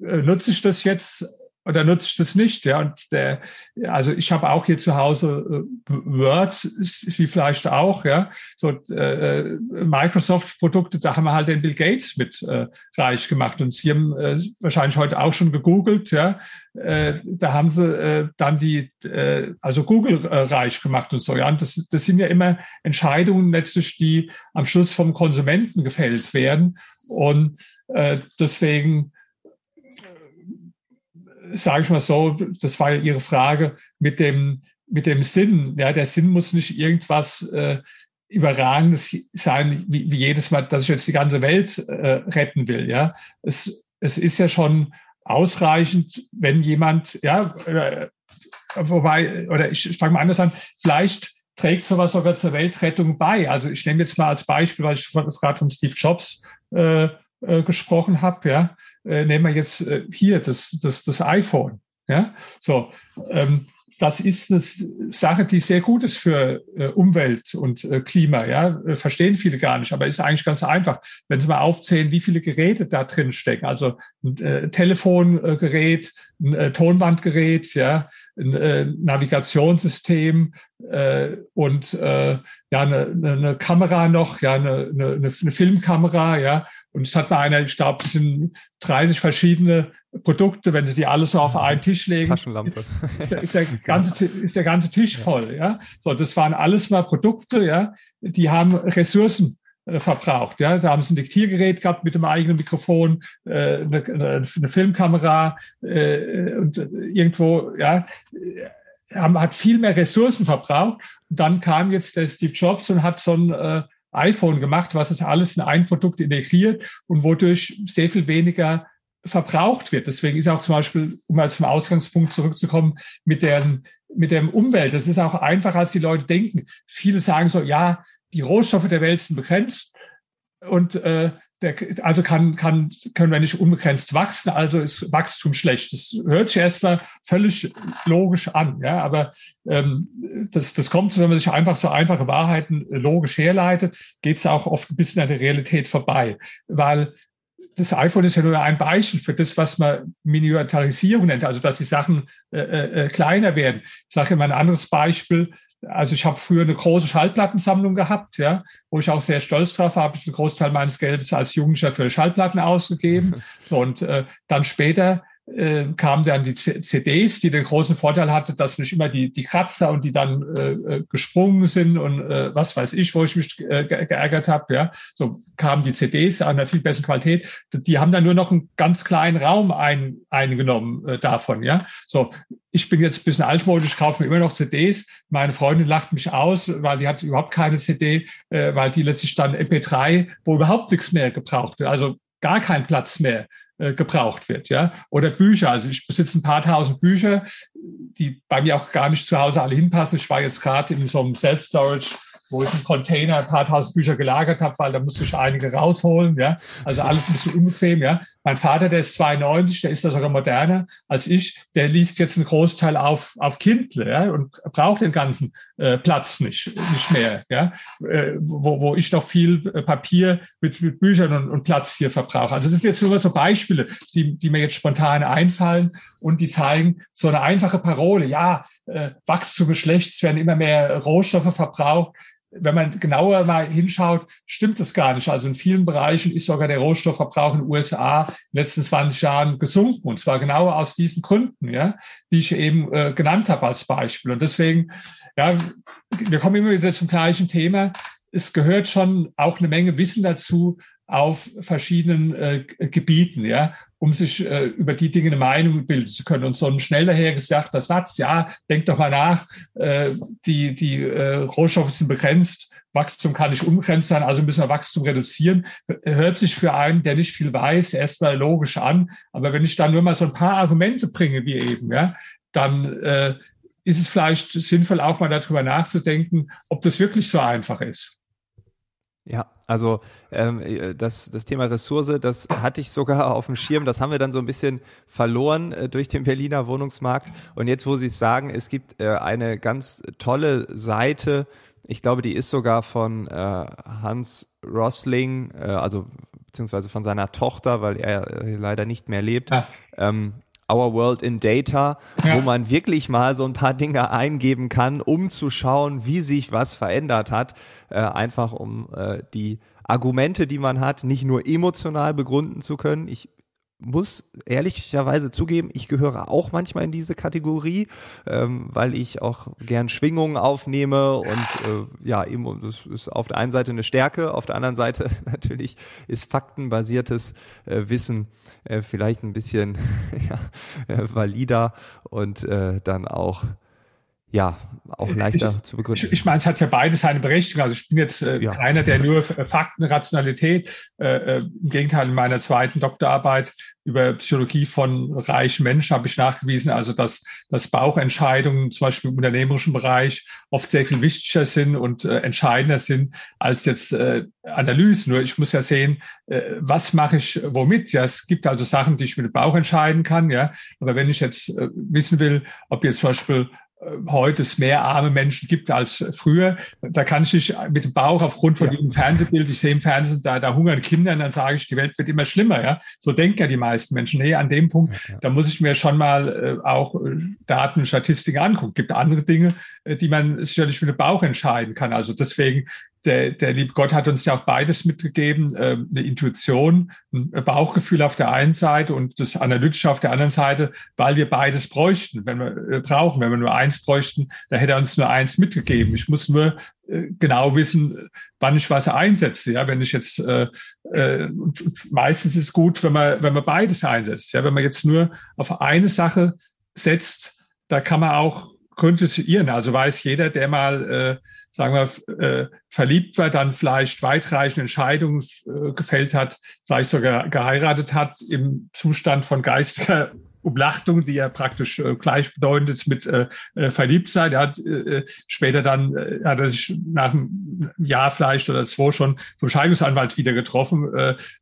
Äh, nutze ich das jetzt oder ich das nicht. Ja, und der, also ich habe auch hier zu Hause äh, Word, Sie vielleicht auch, ja. So äh, Microsoft-Produkte, da haben wir halt den Bill Gates mit äh, reich gemacht. Und Sie haben äh, wahrscheinlich heute auch schon gegoogelt, ja. Äh, da haben sie äh, dann die, äh, also Google äh, reich gemacht und so. Ja, und das, das sind ja immer Entscheidungen letztlich, die am Schluss vom Konsumenten gefällt werden. Und äh, deswegen sage ich mal so, das war ja Ihre Frage mit dem, mit dem Sinn. Ja, der Sinn muss nicht irgendwas äh, Überragendes sein, wie, wie jedes Mal, dass ich jetzt die ganze Welt äh, retten will. Ja, es, es ist ja schon ausreichend, wenn jemand, ja, äh, wobei, oder ich, ich fange mal anders an, vielleicht trägt sowas sogar zur Weltrettung bei. Also ich nehme jetzt mal als Beispiel, weil ich gerade von Steve Jobs äh, äh, gesprochen habe, ja, äh, nehmen wir jetzt äh, hier das, das, das iPhone. Ja, so, ähm, das ist eine Sache, die sehr gut ist für äh, Umwelt und äh, Klima. Ja, äh, verstehen viele gar nicht, aber ist eigentlich ganz einfach. Wenn Sie mal aufzählen, wie viele Geräte da drin stecken, also ein äh, Telefongerät, ein äh, Tonbandgerät, ja, ein äh, Navigationssystem äh, und äh, ja eine, eine, eine Kamera noch, ja eine, eine, eine Filmkamera, ja. Und es hat mal einer, ich glaube, es sind 30 verschiedene Produkte, wenn Sie die alle so auf einen Tisch legen, Taschenlampe. Ist, ist, der, ist, der ganze, ist der ganze Tisch voll, ja. So, das waren alles mal Produkte, ja, die haben Ressourcen verbraucht. Ja, da haben sie ein Diktiergerät gehabt mit dem eigenen Mikrofon, äh, eine, Filmkamera äh, und irgendwo, ja, hat viel mehr Ressourcen verbraucht. Und dann kam jetzt der Steve Jobs und hat so ein äh, iPhone gemacht, was es alles in ein Produkt integriert und wodurch sehr viel weniger verbraucht wird. Deswegen ist auch zum Beispiel, um mal zum Ausgangspunkt zurückzukommen, mit der, mit der Umwelt. Das ist auch einfacher, als die Leute denken. Viele sagen so, ja, die Rohstoffe der Welt sind begrenzt und äh, der, also kann, kann, können wir nicht unbegrenzt wachsen, also ist Wachstum schlecht. Das hört sich erstmal völlig logisch an, ja, aber ähm, das, das kommt, wenn man sich einfach so einfache Wahrheiten logisch herleitet, geht es auch oft ein bisschen an der Realität vorbei, weil das iPhone ist ja nur ein Beispiel für das, was man Miniaturisierung nennt, also dass die Sachen äh, äh, äh kleiner werden. Ich sage immer ein anderes Beispiel. Also ich habe früher eine große Schallplattensammlung gehabt, ja, wo ich auch sehr stolz drauf war, habe ich einen Großteil meines Geldes als Jugendlicher für Schallplatten ausgegeben. Und äh, dann später äh, kamen dann die CDs, die den großen Vorteil hatte, dass nicht immer die, die Kratzer und die dann äh, äh, gesprungen sind und äh, was weiß ich, wo ich mich äh, geärgert habe. Ja, so kamen die CDs an einer viel besseren Qualität. Die haben dann nur noch einen ganz kleinen Raum ein, eingenommen äh, davon. Ja, so ich bin jetzt ein bisschen altmodisch, kaufe mir immer noch CDs. Meine Freundin lacht mich aus, weil die hat überhaupt keine CD, äh, weil die letztlich dann MP3, wo überhaupt nichts mehr gebraucht wird. Also gar kein Platz mehr äh, gebraucht wird, ja. Oder Bücher. Also ich besitze ein paar tausend Bücher, die bei mir auch gar nicht zu Hause alle hinpassen. Ich war jetzt gerade in so einem Self-Storage wo ich im Container ein paar tausend Bücher gelagert habe, weil da musste ich einige rausholen, ja. Also alles ein bisschen unbequem, ja. Mein Vater, der ist 92, der ist da sogar moderner als ich, der liest jetzt einen Großteil auf, auf Kindle, ja, und braucht den ganzen äh, Platz nicht, nicht mehr, ja. Äh, wo, wo ich noch viel äh, Papier mit, mit Büchern und, und Platz hier verbrauche. Also das sind jetzt nur so Beispiele, die, die mir jetzt spontan einfallen und die zeigen so eine einfache Parole, ja, äh, Wachstum ist schlecht, es werden immer mehr Rohstoffe verbraucht wenn man genauer mal hinschaut, stimmt das gar nicht. Also in vielen Bereichen ist sogar der Rohstoffverbrauch in den USA in den letzten 20 Jahren gesunken. Und zwar genau aus diesen Gründen, ja, die ich eben äh, genannt habe als Beispiel. Und deswegen, ja, wir kommen immer wieder zum gleichen Thema. Es gehört schon auch eine Menge Wissen dazu, auf verschiedenen äh, Gebieten, ja, um sich äh, über die Dinge eine Meinung bilden zu können. Und so ein schnell dahergesagter Satz, ja, denk doch mal nach, äh, die, die äh, Rohstoffe sind begrenzt, Wachstum kann nicht unbegrenzt sein, also müssen wir Wachstum reduzieren. Hört sich für einen, der nicht viel weiß, erstmal logisch an. Aber wenn ich dann nur mal so ein paar Argumente bringe, wie eben, ja, dann äh, ist es vielleicht sinnvoll, auch mal darüber nachzudenken, ob das wirklich so einfach ist. Ja, also ähm, äh, das, das Thema Ressource, das hatte ich sogar auf dem Schirm, das haben wir dann so ein bisschen verloren äh, durch den Berliner Wohnungsmarkt. Und jetzt, wo Sie es sagen, es gibt äh, eine ganz tolle Seite, ich glaube, die ist sogar von äh, Hans Rosling, äh, also beziehungsweise von seiner Tochter, weil er äh, leider nicht mehr lebt. Ja. Ähm, Our World in Data, ja. wo man wirklich mal so ein paar Dinge eingeben kann, um zu schauen, wie sich was verändert hat, äh, einfach um äh, die Argumente, die man hat, nicht nur emotional begründen zu können. Ich muss ehrlicherweise zugeben, ich gehöre auch manchmal in diese Kategorie, ähm, weil ich auch gern Schwingungen aufnehme und äh, ja, eben, das ist auf der einen Seite eine Stärke, auf der anderen Seite natürlich ist faktenbasiertes äh, Wissen äh, vielleicht ein bisschen ja, äh, valider und äh, dann auch ja, auch leichter ich, zu begründen. Ich, ich meine, es hat ja beides seine Berechtigung. Also ich bin jetzt äh, ja. keiner, der nur Fakten, Rationalität, äh, äh, im Gegenteil, in meiner zweiten Doktorarbeit über Psychologie von reichen Menschen habe ich nachgewiesen, also dass, dass Bauchentscheidungen zum Beispiel im unternehmerischen Bereich oft sehr viel wichtiger sind und äh, entscheidender sind als jetzt äh, Analysen. Nur ich muss ja sehen, äh, was mache ich womit. Ja, es gibt also Sachen, die ich mit dem Bauch entscheiden kann. Ja, aber wenn ich jetzt äh, wissen will, ob jetzt zum Beispiel äh, heute es mehr arme Menschen gibt als früher. Da kann ich nicht mit dem Bauch aufgrund von ja. diesem Fernsehbild, ich sehe im Fernsehen, da, da hungern Kinder, und dann sage ich, die Welt wird immer schlimmer. Ja, So denken ja die meisten Menschen. Nee, an dem Punkt, ja, ja. da muss ich mir schon mal äh, auch äh, Daten, Statistiken angucken. Gibt andere Dinge, äh, die man sicherlich mit dem Bauch entscheiden kann. Also deswegen der, der liebe Gott hat uns ja auch beides mitgegeben, äh, eine Intuition, ein Bauchgefühl auf der einen Seite und das Analytische auf der anderen Seite, weil wir beides bräuchten, wenn wir äh, brauchen. Wenn wir nur eins bräuchten, da hätte er uns nur eins mitgegeben. Ich muss nur äh, genau wissen, wann ich was einsetze. Ja, wenn ich jetzt äh, äh, meistens ist gut, wenn man wenn man beides einsetzt. Ja, wenn man jetzt nur auf eine Sache setzt, da kann man auch könnte es irren. Also weiß jeder, der mal, äh, sagen wir, äh, verliebt war, dann vielleicht weitreichende Entscheidungen äh, gefällt hat, vielleicht sogar geheiratet hat im Zustand von geistiger Umlachtung, die ja praktisch äh, gleichbedeutend ist mit äh, Verliebtsein. Er hat später dann, hat er sich nach einem Jahr vielleicht oder zwei schon vom Scheidungsanwalt wieder getroffen,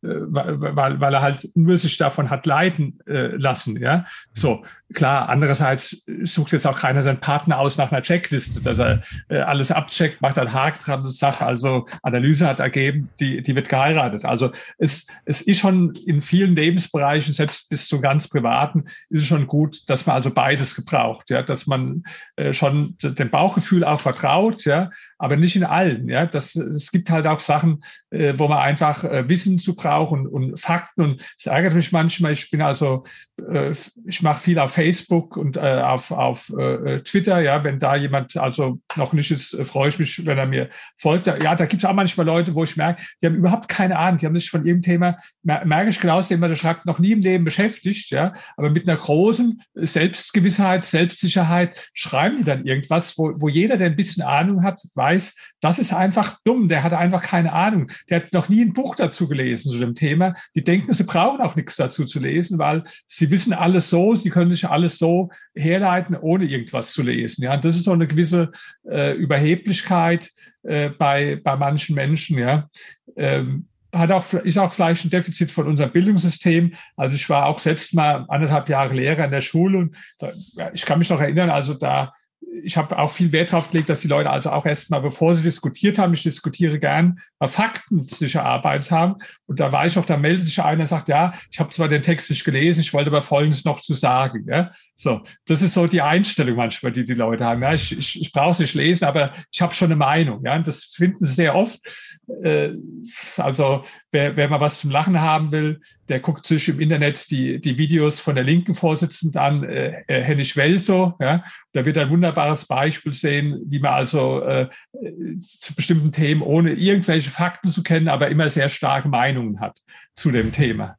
weil, er halt nur sich davon hat leiden lassen. Ja, so klar. Andererseits sucht jetzt auch keiner seinen Partner aus nach einer Checkliste, dass er äh, alles abcheckt, macht einen Haken dran und sagt, also Analyse hat ergeben, die die wird geheiratet. Also es es ist schon in vielen Lebensbereichen, selbst bis zu ganz privaten, ist es schon gut, dass man also beides gebraucht, ja, dass man äh, schon dem Bauchgefühl auch vertraut, ja, aber nicht in allen, ja. Das, es gibt halt auch Sachen, äh, wo man einfach äh, Wissen zu brauchen und, Fakten und es ärgert mich manchmal. Ich bin also, äh, ich mache viel auf Facebook und äh, auf, auf äh, Twitter, ja, wenn da jemand also noch nicht ist, äh, freue ich mich, wenn er mir folgt. Ja, da gibt es auch manchmal Leute, wo ich merke, die haben überhaupt keine Ahnung, die haben sich von jedem Thema, merke ich genau, jemand, der schreibt, noch nie im Leben beschäftigt, ja, aber mit einer großen Selbstgewissheit, Selbstsicherheit schreiben die dann irgendwas, wo, wo jeder, der ein bisschen Ahnung hat, weiß, das ist einfach dumm, der hat einfach keine Ahnung. Der hat noch nie ein Buch dazu gelesen zu dem Thema. Die denken, sie brauchen auch nichts dazu zu lesen, weil sie wissen alles so, sie können sich alles so herleiten, ohne irgendwas zu lesen. Ja, das ist so eine gewisse äh, Überheblichkeit äh, bei, bei manchen Menschen, ja. Ähm, hat auch, ist auch vielleicht ein Defizit von unserem Bildungssystem. Also ich war auch selbst mal anderthalb Jahre Lehrer in der Schule und da, ich kann mich noch erinnern, also da ich habe auch viel Wert darauf gelegt, dass die Leute also auch erstmal, bevor sie diskutiert haben, ich diskutiere gern, mal Fakten sich erarbeitet haben. Und da war ich auch, da meldet sich einer und sagt, ja, ich habe zwar den Text nicht gelesen, ich wollte aber Folgendes noch zu sagen. Ja? So, das ist so die Einstellung manchmal, die die Leute haben. Ja, ich, ich, ich brauche es nicht lesen, aber ich habe schon eine Meinung. Ja, und das finden sie sehr oft. Äh, also wer, wer mal was zum Lachen haben will, der guckt sich im Internet die, die Videos von der linken Vorsitzenden an, äh, äh Hennig Welso. Ja? Da wird ein wunderbares Beispiel sehen, wie man also äh, zu bestimmten Themen ohne irgendwelche Fakten zu kennen, aber immer sehr starke Meinungen hat zu dem Thema.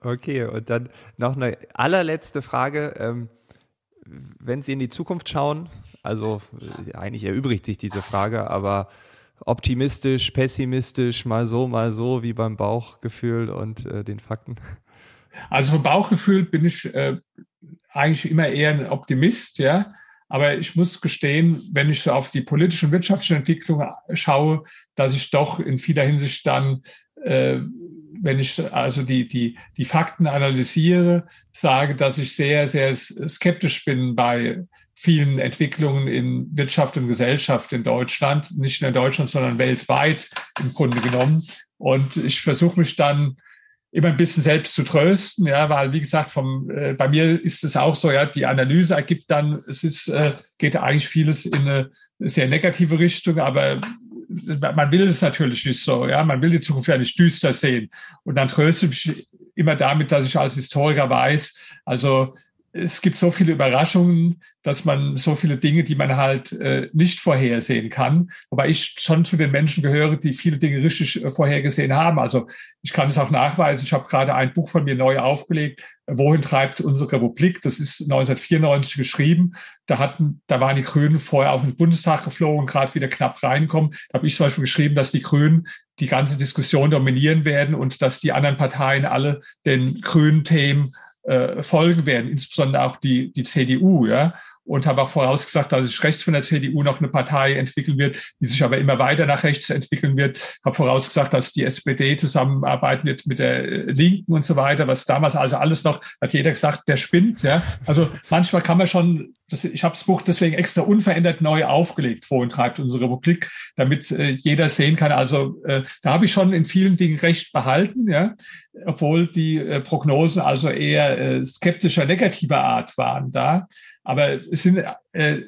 Okay, und dann noch eine allerletzte Frage. Ähm, wenn Sie in die Zukunft schauen, also eigentlich erübrigt sich diese Frage, aber optimistisch, pessimistisch, mal so, mal so, wie beim Bauchgefühl und äh, den Fakten? Also vom Bauchgefühl bin ich äh, eigentlich immer eher ein Optimist, ja. Aber ich muss gestehen, wenn ich so auf die politische und wirtschaftliche Entwicklung schaue, dass ich doch in vieler Hinsicht dann, äh, wenn ich also die, die, die Fakten analysiere, sage, dass ich sehr, sehr skeptisch bin bei vielen Entwicklungen in Wirtschaft und Gesellschaft in Deutschland, nicht nur in Deutschland, sondern weltweit im Grunde genommen. Und ich versuche mich dann immer ein bisschen selbst zu trösten, ja, weil wie gesagt, vom äh, bei mir ist es auch so, ja, die Analyse ergibt dann, es ist äh, geht eigentlich vieles in eine sehr negative Richtung, aber man will es natürlich nicht so, ja, man will die Zukunft ja nicht düster sehen und dann tröste ich mich immer damit, dass ich als Historiker weiß, also es gibt so viele Überraschungen, dass man so viele Dinge, die man halt äh, nicht vorhersehen kann. Wobei ich schon zu den Menschen gehöre, die viele Dinge richtig äh, vorhergesehen haben. Also ich kann es auch nachweisen. Ich habe gerade ein Buch von mir neu aufgelegt. Wohin treibt unsere Republik? Das ist 1994 geschrieben. Da hatten, da waren die Grünen vorher auf den Bundestag geflogen, gerade wieder knapp reinkommen. Da habe ich zum Beispiel geschrieben, dass die Grünen die ganze Diskussion dominieren werden und dass die anderen Parteien alle den grünen Themen äh, folgen werden, insbesondere auch die, die CDU, ja. Und habe auch vorausgesagt, dass sich rechts von der CDU noch eine Partei entwickeln wird, die sich aber immer weiter nach rechts entwickeln wird. Habe vorausgesagt, dass die SPD zusammenarbeiten wird mit der äh, Linken und so weiter, was damals also alles noch, hat jeder gesagt, der spinnt, ja. Also manchmal kann man schon, das, ich habe das Buch deswegen extra unverändert neu aufgelegt, wohin treibt unsere Republik, damit äh, jeder sehen kann. Also äh, da habe ich schon in vielen Dingen recht behalten, ja obwohl die äh, Prognosen also eher äh, skeptischer, negativer Art waren da. Aber es sind, äh,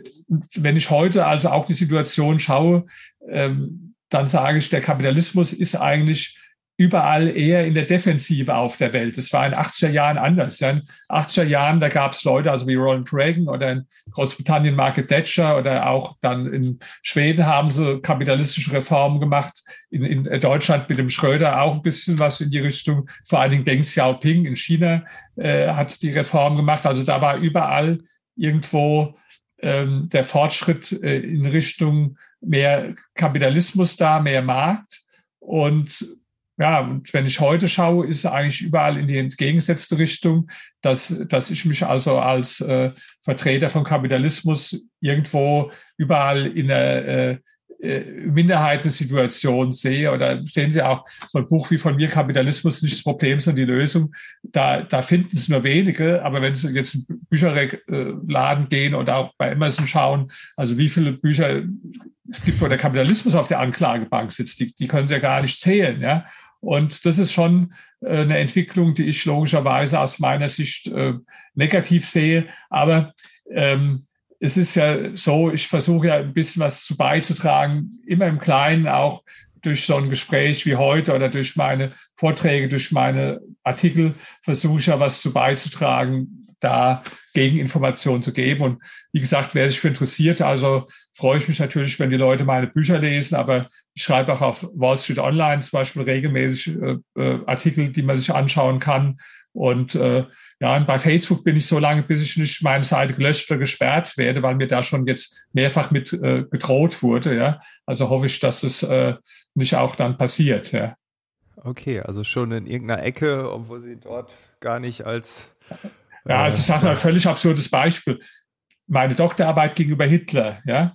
wenn ich heute also auch die Situation schaue, ähm, dann sage ich, der Kapitalismus ist eigentlich überall eher in der Defensive auf der Welt. Das war in 80er Jahren anders. Ja. In 80er Jahren, da gab es Leute, also wie Ronald Reagan oder in Großbritannien Margaret Thatcher oder auch dann in Schweden haben sie kapitalistische Reformen gemacht. In, in Deutschland mit dem Schröder auch ein bisschen was in die Richtung. Vor allen Dingen Deng Xiaoping in China äh, hat die Reform gemacht. Also da war überall irgendwo ähm, der Fortschritt äh, in Richtung mehr Kapitalismus da, mehr Markt. Und ja, und wenn ich heute schaue, ist eigentlich überall in die entgegengesetzte Richtung, dass, dass ich mich also als äh, Vertreter von Kapitalismus irgendwo überall in der äh, Minderheitensituation sehe oder sehen Sie auch so ein Buch wie von mir, Kapitalismus nicht das Problem, sondern die Lösung. Da, da finden es nur wenige, aber wenn Sie jetzt in den Bücherladen gehen oder auch bei Amazon schauen, also wie viele Bücher es gibt, wo der Kapitalismus auf der Anklagebank sitzt, die, die können Sie ja gar nicht zählen, ja. Und das ist schon äh, eine Entwicklung, die ich logischerweise aus meiner Sicht äh, negativ sehe. Aber ähm, es ist ja so, ich versuche ja ein bisschen was zu beizutragen, immer im Kleinen auch durch so ein Gespräch wie heute oder durch meine Vorträge, durch meine Artikel versuche ich ja was zu beizutragen, da Gegeninformationen zu geben. Und wie gesagt, wer sich für interessiert, also freue ich mich natürlich, wenn die Leute meine Bücher lesen, aber ich schreibe auch auf Wall Street Online zum Beispiel regelmäßig äh, äh, Artikel, die man sich anschauen kann. Und äh, ja, bei Facebook bin ich so lange, bis ich nicht meine Seite gelöscht oder gesperrt werde, weil mir da schon jetzt mehrfach mit äh, gedroht wurde. Ja, also hoffe ich, dass es äh, nicht auch dann passiert. Ja. Okay, also schon in irgendeiner Ecke, obwohl sie dort gar nicht als ja, also ich sage mal ein völlig absurdes Beispiel. Meine Doktorarbeit gegenüber Hitler, ja, äh,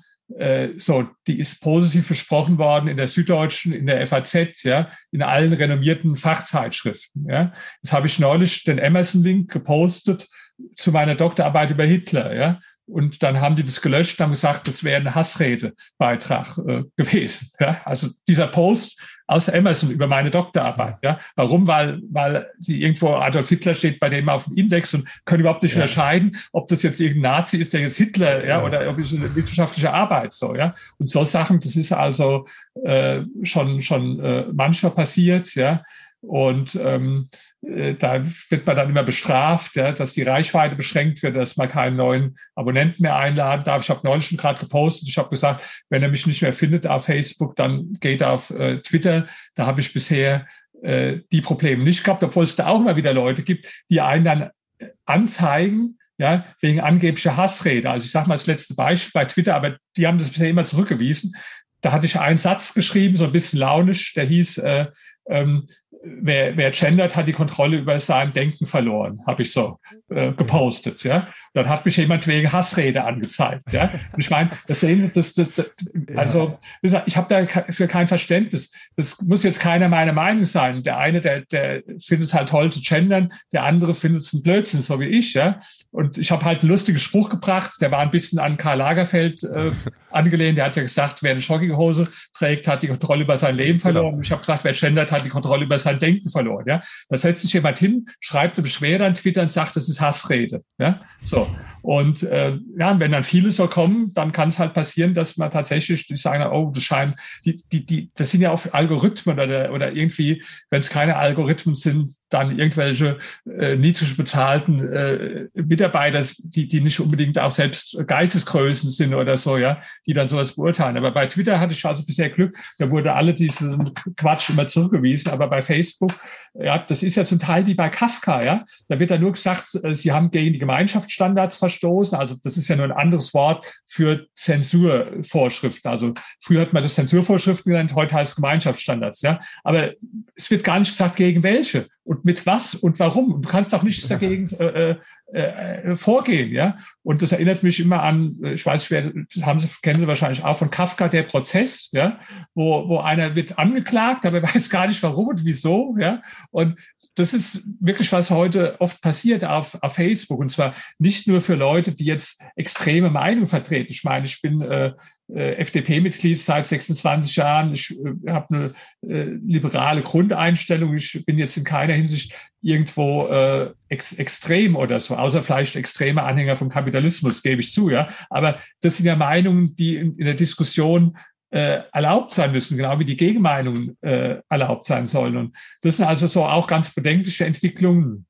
so, die ist positiv besprochen worden in der Süddeutschen, in der FAZ, ja, in allen renommierten Fachzeitschriften. Ja. Jetzt habe ich neulich den Amazon-Link gepostet zu meiner Doktorarbeit über Hitler, ja. Und dann haben die das gelöscht, haben gesagt, das wäre ein Hassredebeitrag äh, gewesen. Ja? Also dieser Post aus Amazon über meine Doktorarbeit. Ja? Warum? Weil, weil die irgendwo Adolf Hitler steht bei dem auf dem Index und können überhaupt nicht ja. unterscheiden, ob das jetzt irgendein Nazi ist, der jetzt Hitler, ja, ja. oder ob es eine wissenschaftliche Arbeit so, ja. Und so Sachen, das ist also äh, schon schon äh, manchmal passiert, ja. Und ähm, äh, da wird man dann immer bestraft, ja, dass die Reichweite beschränkt wird, dass man keinen neuen Abonnenten mehr einladen darf. Ich habe neulich schon gerade gepostet, ich habe gesagt, wenn er mich nicht mehr findet auf Facebook, dann geht er auf äh, Twitter. Da habe ich bisher äh, die Probleme nicht gehabt, obwohl es da auch immer wieder Leute gibt, die einen dann äh, anzeigen, ja, wegen angeblicher Hassrede. Also ich sage mal das letzte Beispiel bei Twitter, aber die haben das bisher immer zurückgewiesen. Da hatte ich einen Satz geschrieben, so ein bisschen launisch, der hieß, äh, ähm, wer, wer gendert, hat die Kontrolle über sein Denken verloren, habe ich so äh, gepostet. Ja, dann hat mich jemand wegen Hassrede angezeigt. Ja, und ich meine, das sehen, das, das, das also ich habe dafür kein Verständnis. Das muss jetzt keiner meiner Meinung sein. Der eine, der, der findet es halt toll zu gendern, der andere findet es ein Blödsinn, so wie ich. Ja, und ich habe halt einen lustigen Spruch gebracht. Der war ein bisschen an Karl Lagerfeld äh, angelehnt. Der hat ja gesagt, wer eine Jogginghose trägt, hat die Kontrolle über sein Leben verloren. Genau. Ich habe gesagt, wer gendert, hat die Kontrolle über sein Denken verloren. Ja? Da setzt sich jemand hin, schreibt eine Beschwerde an Twitter und sagt, das ist Hassrede. Ja? So. Und äh, ja, wenn dann viele so kommen, dann kann es halt passieren, dass man tatsächlich die sagen, oh, das scheint, die, die, die, das sind ja auch Algorithmen oder, oder irgendwie, wenn es keine Algorithmen sind, dann irgendwelche äh, niedrig bezahlten äh, Mitarbeiter, die, die nicht unbedingt auch selbst Geistesgrößen sind oder so, ja, die dann sowas beurteilen. Aber bei Twitter hatte ich also bisher Glück, da wurde alle diesen Quatsch immer zurückgewiesen. Aber bei Facebook, ja, das ist ja zum Teil wie bei Kafka, ja. Da wird dann nur gesagt, äh, sie haben gegen die Gemeinschaftsstandards verstoßen. Also das ist ja nur ein anderes Wort für Zensurvorschriften. Also früher hat man das Zensurvorschriften genannt, heute heißt es Gemeinschaftsstandards. Ja, aber es wird gar nicht gesagt, gegen welche und mit was und warum. Du kannst auch nichts dagegen äh, äh, äh, vorgehen, ja. Und das erinnert mich immer an, ich weiß, wer, haben Sie, kennen Sie wahrscheinlich auch von Kafka, der Prozess, ja, wo, wo einer wird angeklagt, aber weiß gar nicht warum und wieso, ja. Und das ist wirklich, was heute oft passiert auf, auf Facebook. Und zwar nicht nur für Leute, die jetzt extreme Meinungen vertreten. Ich meine, ich bin äh, äh, FDP-Mitglied seit 26 Jahren. Ich äh, habe eine äh, liberale Grundeinstellung. Ich bin jetzt in keiner Hinsicht irgendwo äh, ex extrem oder so, außer vielleicht extreme Anhänger vom Kapitalismus, gebe ich zu. Ja, aber das sind ja Meinungen, die in, in der Diskussion äh, erlaubt sein müssen, genau wie die Gegenmeinungen äh, erlaubt sein sollen. Und das sind also so auch ganz bedenkliche Entwicklungen.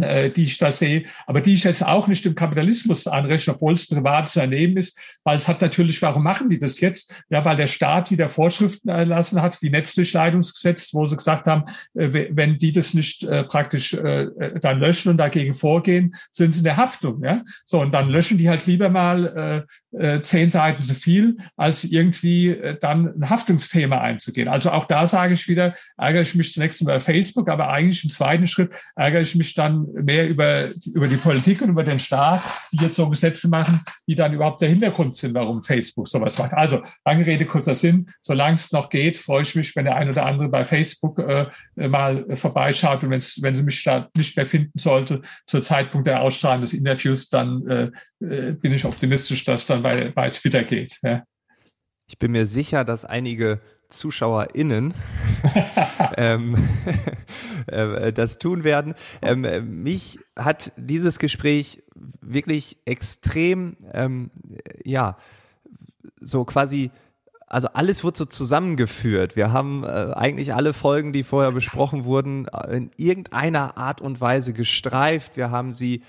Äh, die ich da sehe, aber die ich jetzt auch nicht dem Kapitalismus anrechne, obwohl es privates Unternehmen ist, weil es hat natürlich, warum machen die das jetzt? Ja, weil der Staat wieder Vorschriften erlassen hat, wie Netzdurchleitungsgesetz, wo sie gesagt haben, äh, wenn die das nicht äh, praktisch dann löschen und dagegen vorgehen, sind sie in der Haftung. Ja, so und dann löschen die halt lieber mal zehn Seiten zu viel, als irgendwie dann ein Haftungsthema einzugehen. Also auch da sage ich wieder, ärgere ich mich zunächst über Facebook, aber eigentlich im zweiten Schritt ärgere ich mich dann dann mehr über, über die Politik und über den Staat, die jetzt so Gesetze machen, die dann überhaupt der Hintergrund sind, warum Facebook sowas macht. Also, lange Rede, kurzer Sinn. Solange es noch geht, freue ich mich, wenn der ein oder andere bei Facebook äh, mal vorbeischaut. Und wenn's, wenn sie mich da nicht mehr finden sollte, zur Zeitpunkt der Ausstrahlung des Interviews, dann äh, äh bin ich optimistisch, dass dann bei, bei Twitter geht. Ja. Ich bin mir sicher, dass einige ZuschauerInnen ähm, äh, das tun werden. Ähm, mich hat dieses Gespräch wirklich extrem, ähm, ja, so quasi also alles wird so zusammengeführt. Wir haben äh, eigentlich alle Folgen, die vorher besprochen wurden, in irgendeiner Art und Weise gestreift. Wir haben sie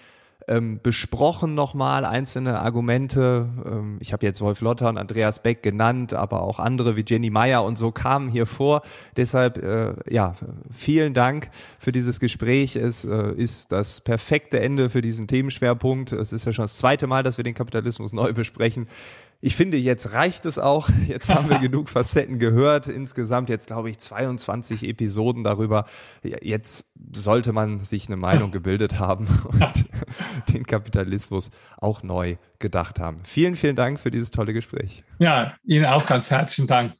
ähm, besprochen nochmal einzelne Argumente. Ähm, ich habe jetzt Wolf Lotter und Andreas Beck genannt, aber auch andere wie Jenny Meyer und so kamen hier vor. Deshalb, äh, ja, vielen Dank für dieses Gespräch. Es äh, ist das perfekte Ende für diesen Themenschwerpunkt. Es ist ja schon das zweite Mal, dass wir den Kapitalismus neu besprechen ich finde, jetzt reicht es auch. Jetzt haben wir genug Facetten gehört. Insgesamt jetzt, glaube ich, 22 Episoden darüber. Jetzt sollte man sich eine Meinung gebildet haben und den Kapitalismus auch neu gedacht haben. Vielen, vielen Dank für dieses tolle Gespräch. Ja, Ihnen auch ganz herzlichen Dank.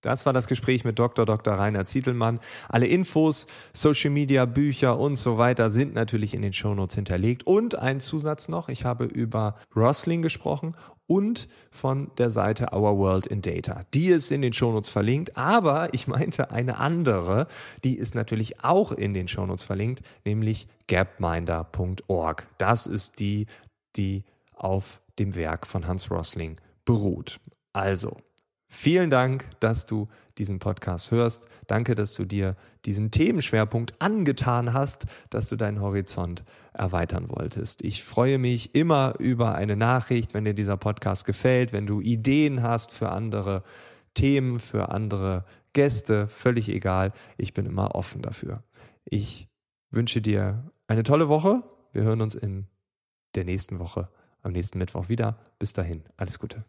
Das war das Gespräch mit Dr. Dr. Rainer Zietelmann. Alle Infos, Social Media, Bücher und so weiter sind natürlich in den Shownotes hinterlegt. Und ein Zusatz noch, ich habe über Rosling gesprochen und von der Seite Our World in Data. Die ist in den Shownotes verlinkt, aber ich meinte eine andere, die ist natürlich auch in den Shownotes verlinkt, nämlich gapminder.org. Das ist die, die auf dem Werk von Hans Rosling beruht. Also, Vielen Dank, dass du diesen Podcast hörst. Danke, dass du dir diesen Themenschwerpunkt angetan hast, dass du deinen Horizont erweitern wolltest. Ich freue mich immer über eine Nachricht, wenn dir dieser Podcast gefällt, wenn du Ideen hast für andere Themen, für andere Gäste, völlig egal. Ich bin immer offen dafür. Ich wünsche dir eine tolle Woche. Wir hören uns in der nächsten Woche, am nächsten Mittwoch wieder. Bis dahin, alles Gute.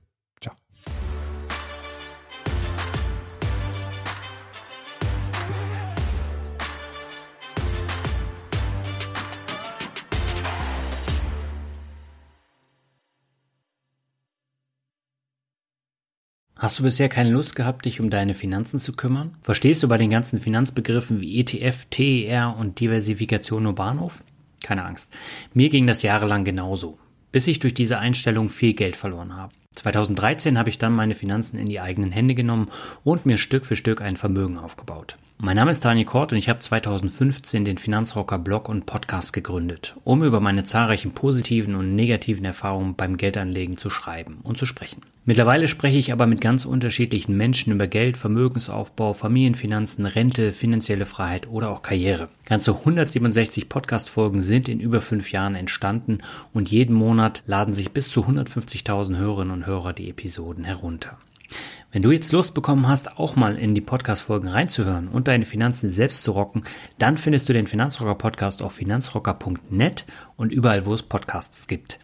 Hast du bisher keine Lust gehabt, dich um deine Finanzen zu kümmern? Verstehst du bei den ganzen Finanzbegriffen wie ETF, TER und Diversifikation nur Bahnhof? Keine Angst. Mir ging das jahrelang genauso, bis ich durch diese Einstellung viel Geld verloren habe. 2013 habe ich dann meine Finanzen in die eigenen Hände genommen und mir Stück für Stück ein Vermögen aufgebaut. Mein Name ist Daniel Kort und ich habe 2015 den Finanzrocker Blog und Podcast gegründet, um über meine zahlreichen positiven und negativen Erfahrungen beim Geldanlegen zu schreiben und zu sprechen. Mittlerweile spreche ich aber mit ganz unterschiedlichen Menschen über Geld, Vermögensaufbau, Familienfinanzen, Rente, finanzielle Freiheit oder auch Karriere. Ganze 167 Podcast-Folgen sind in über fünf Jahren entstanden und jeden Monat laden sich bis zu 150.000 Hörerinnen und Hörer die Episoden herunter. Wenn du jetzt Lust bekommen hast, auch mal in die Podcast-Folgen reinzuhören und deine Finanzen selbst zu rocken, dann findest du den Finanzrocker Podcast auf finanzrocker.net und überall, wo es Podcasts gibt.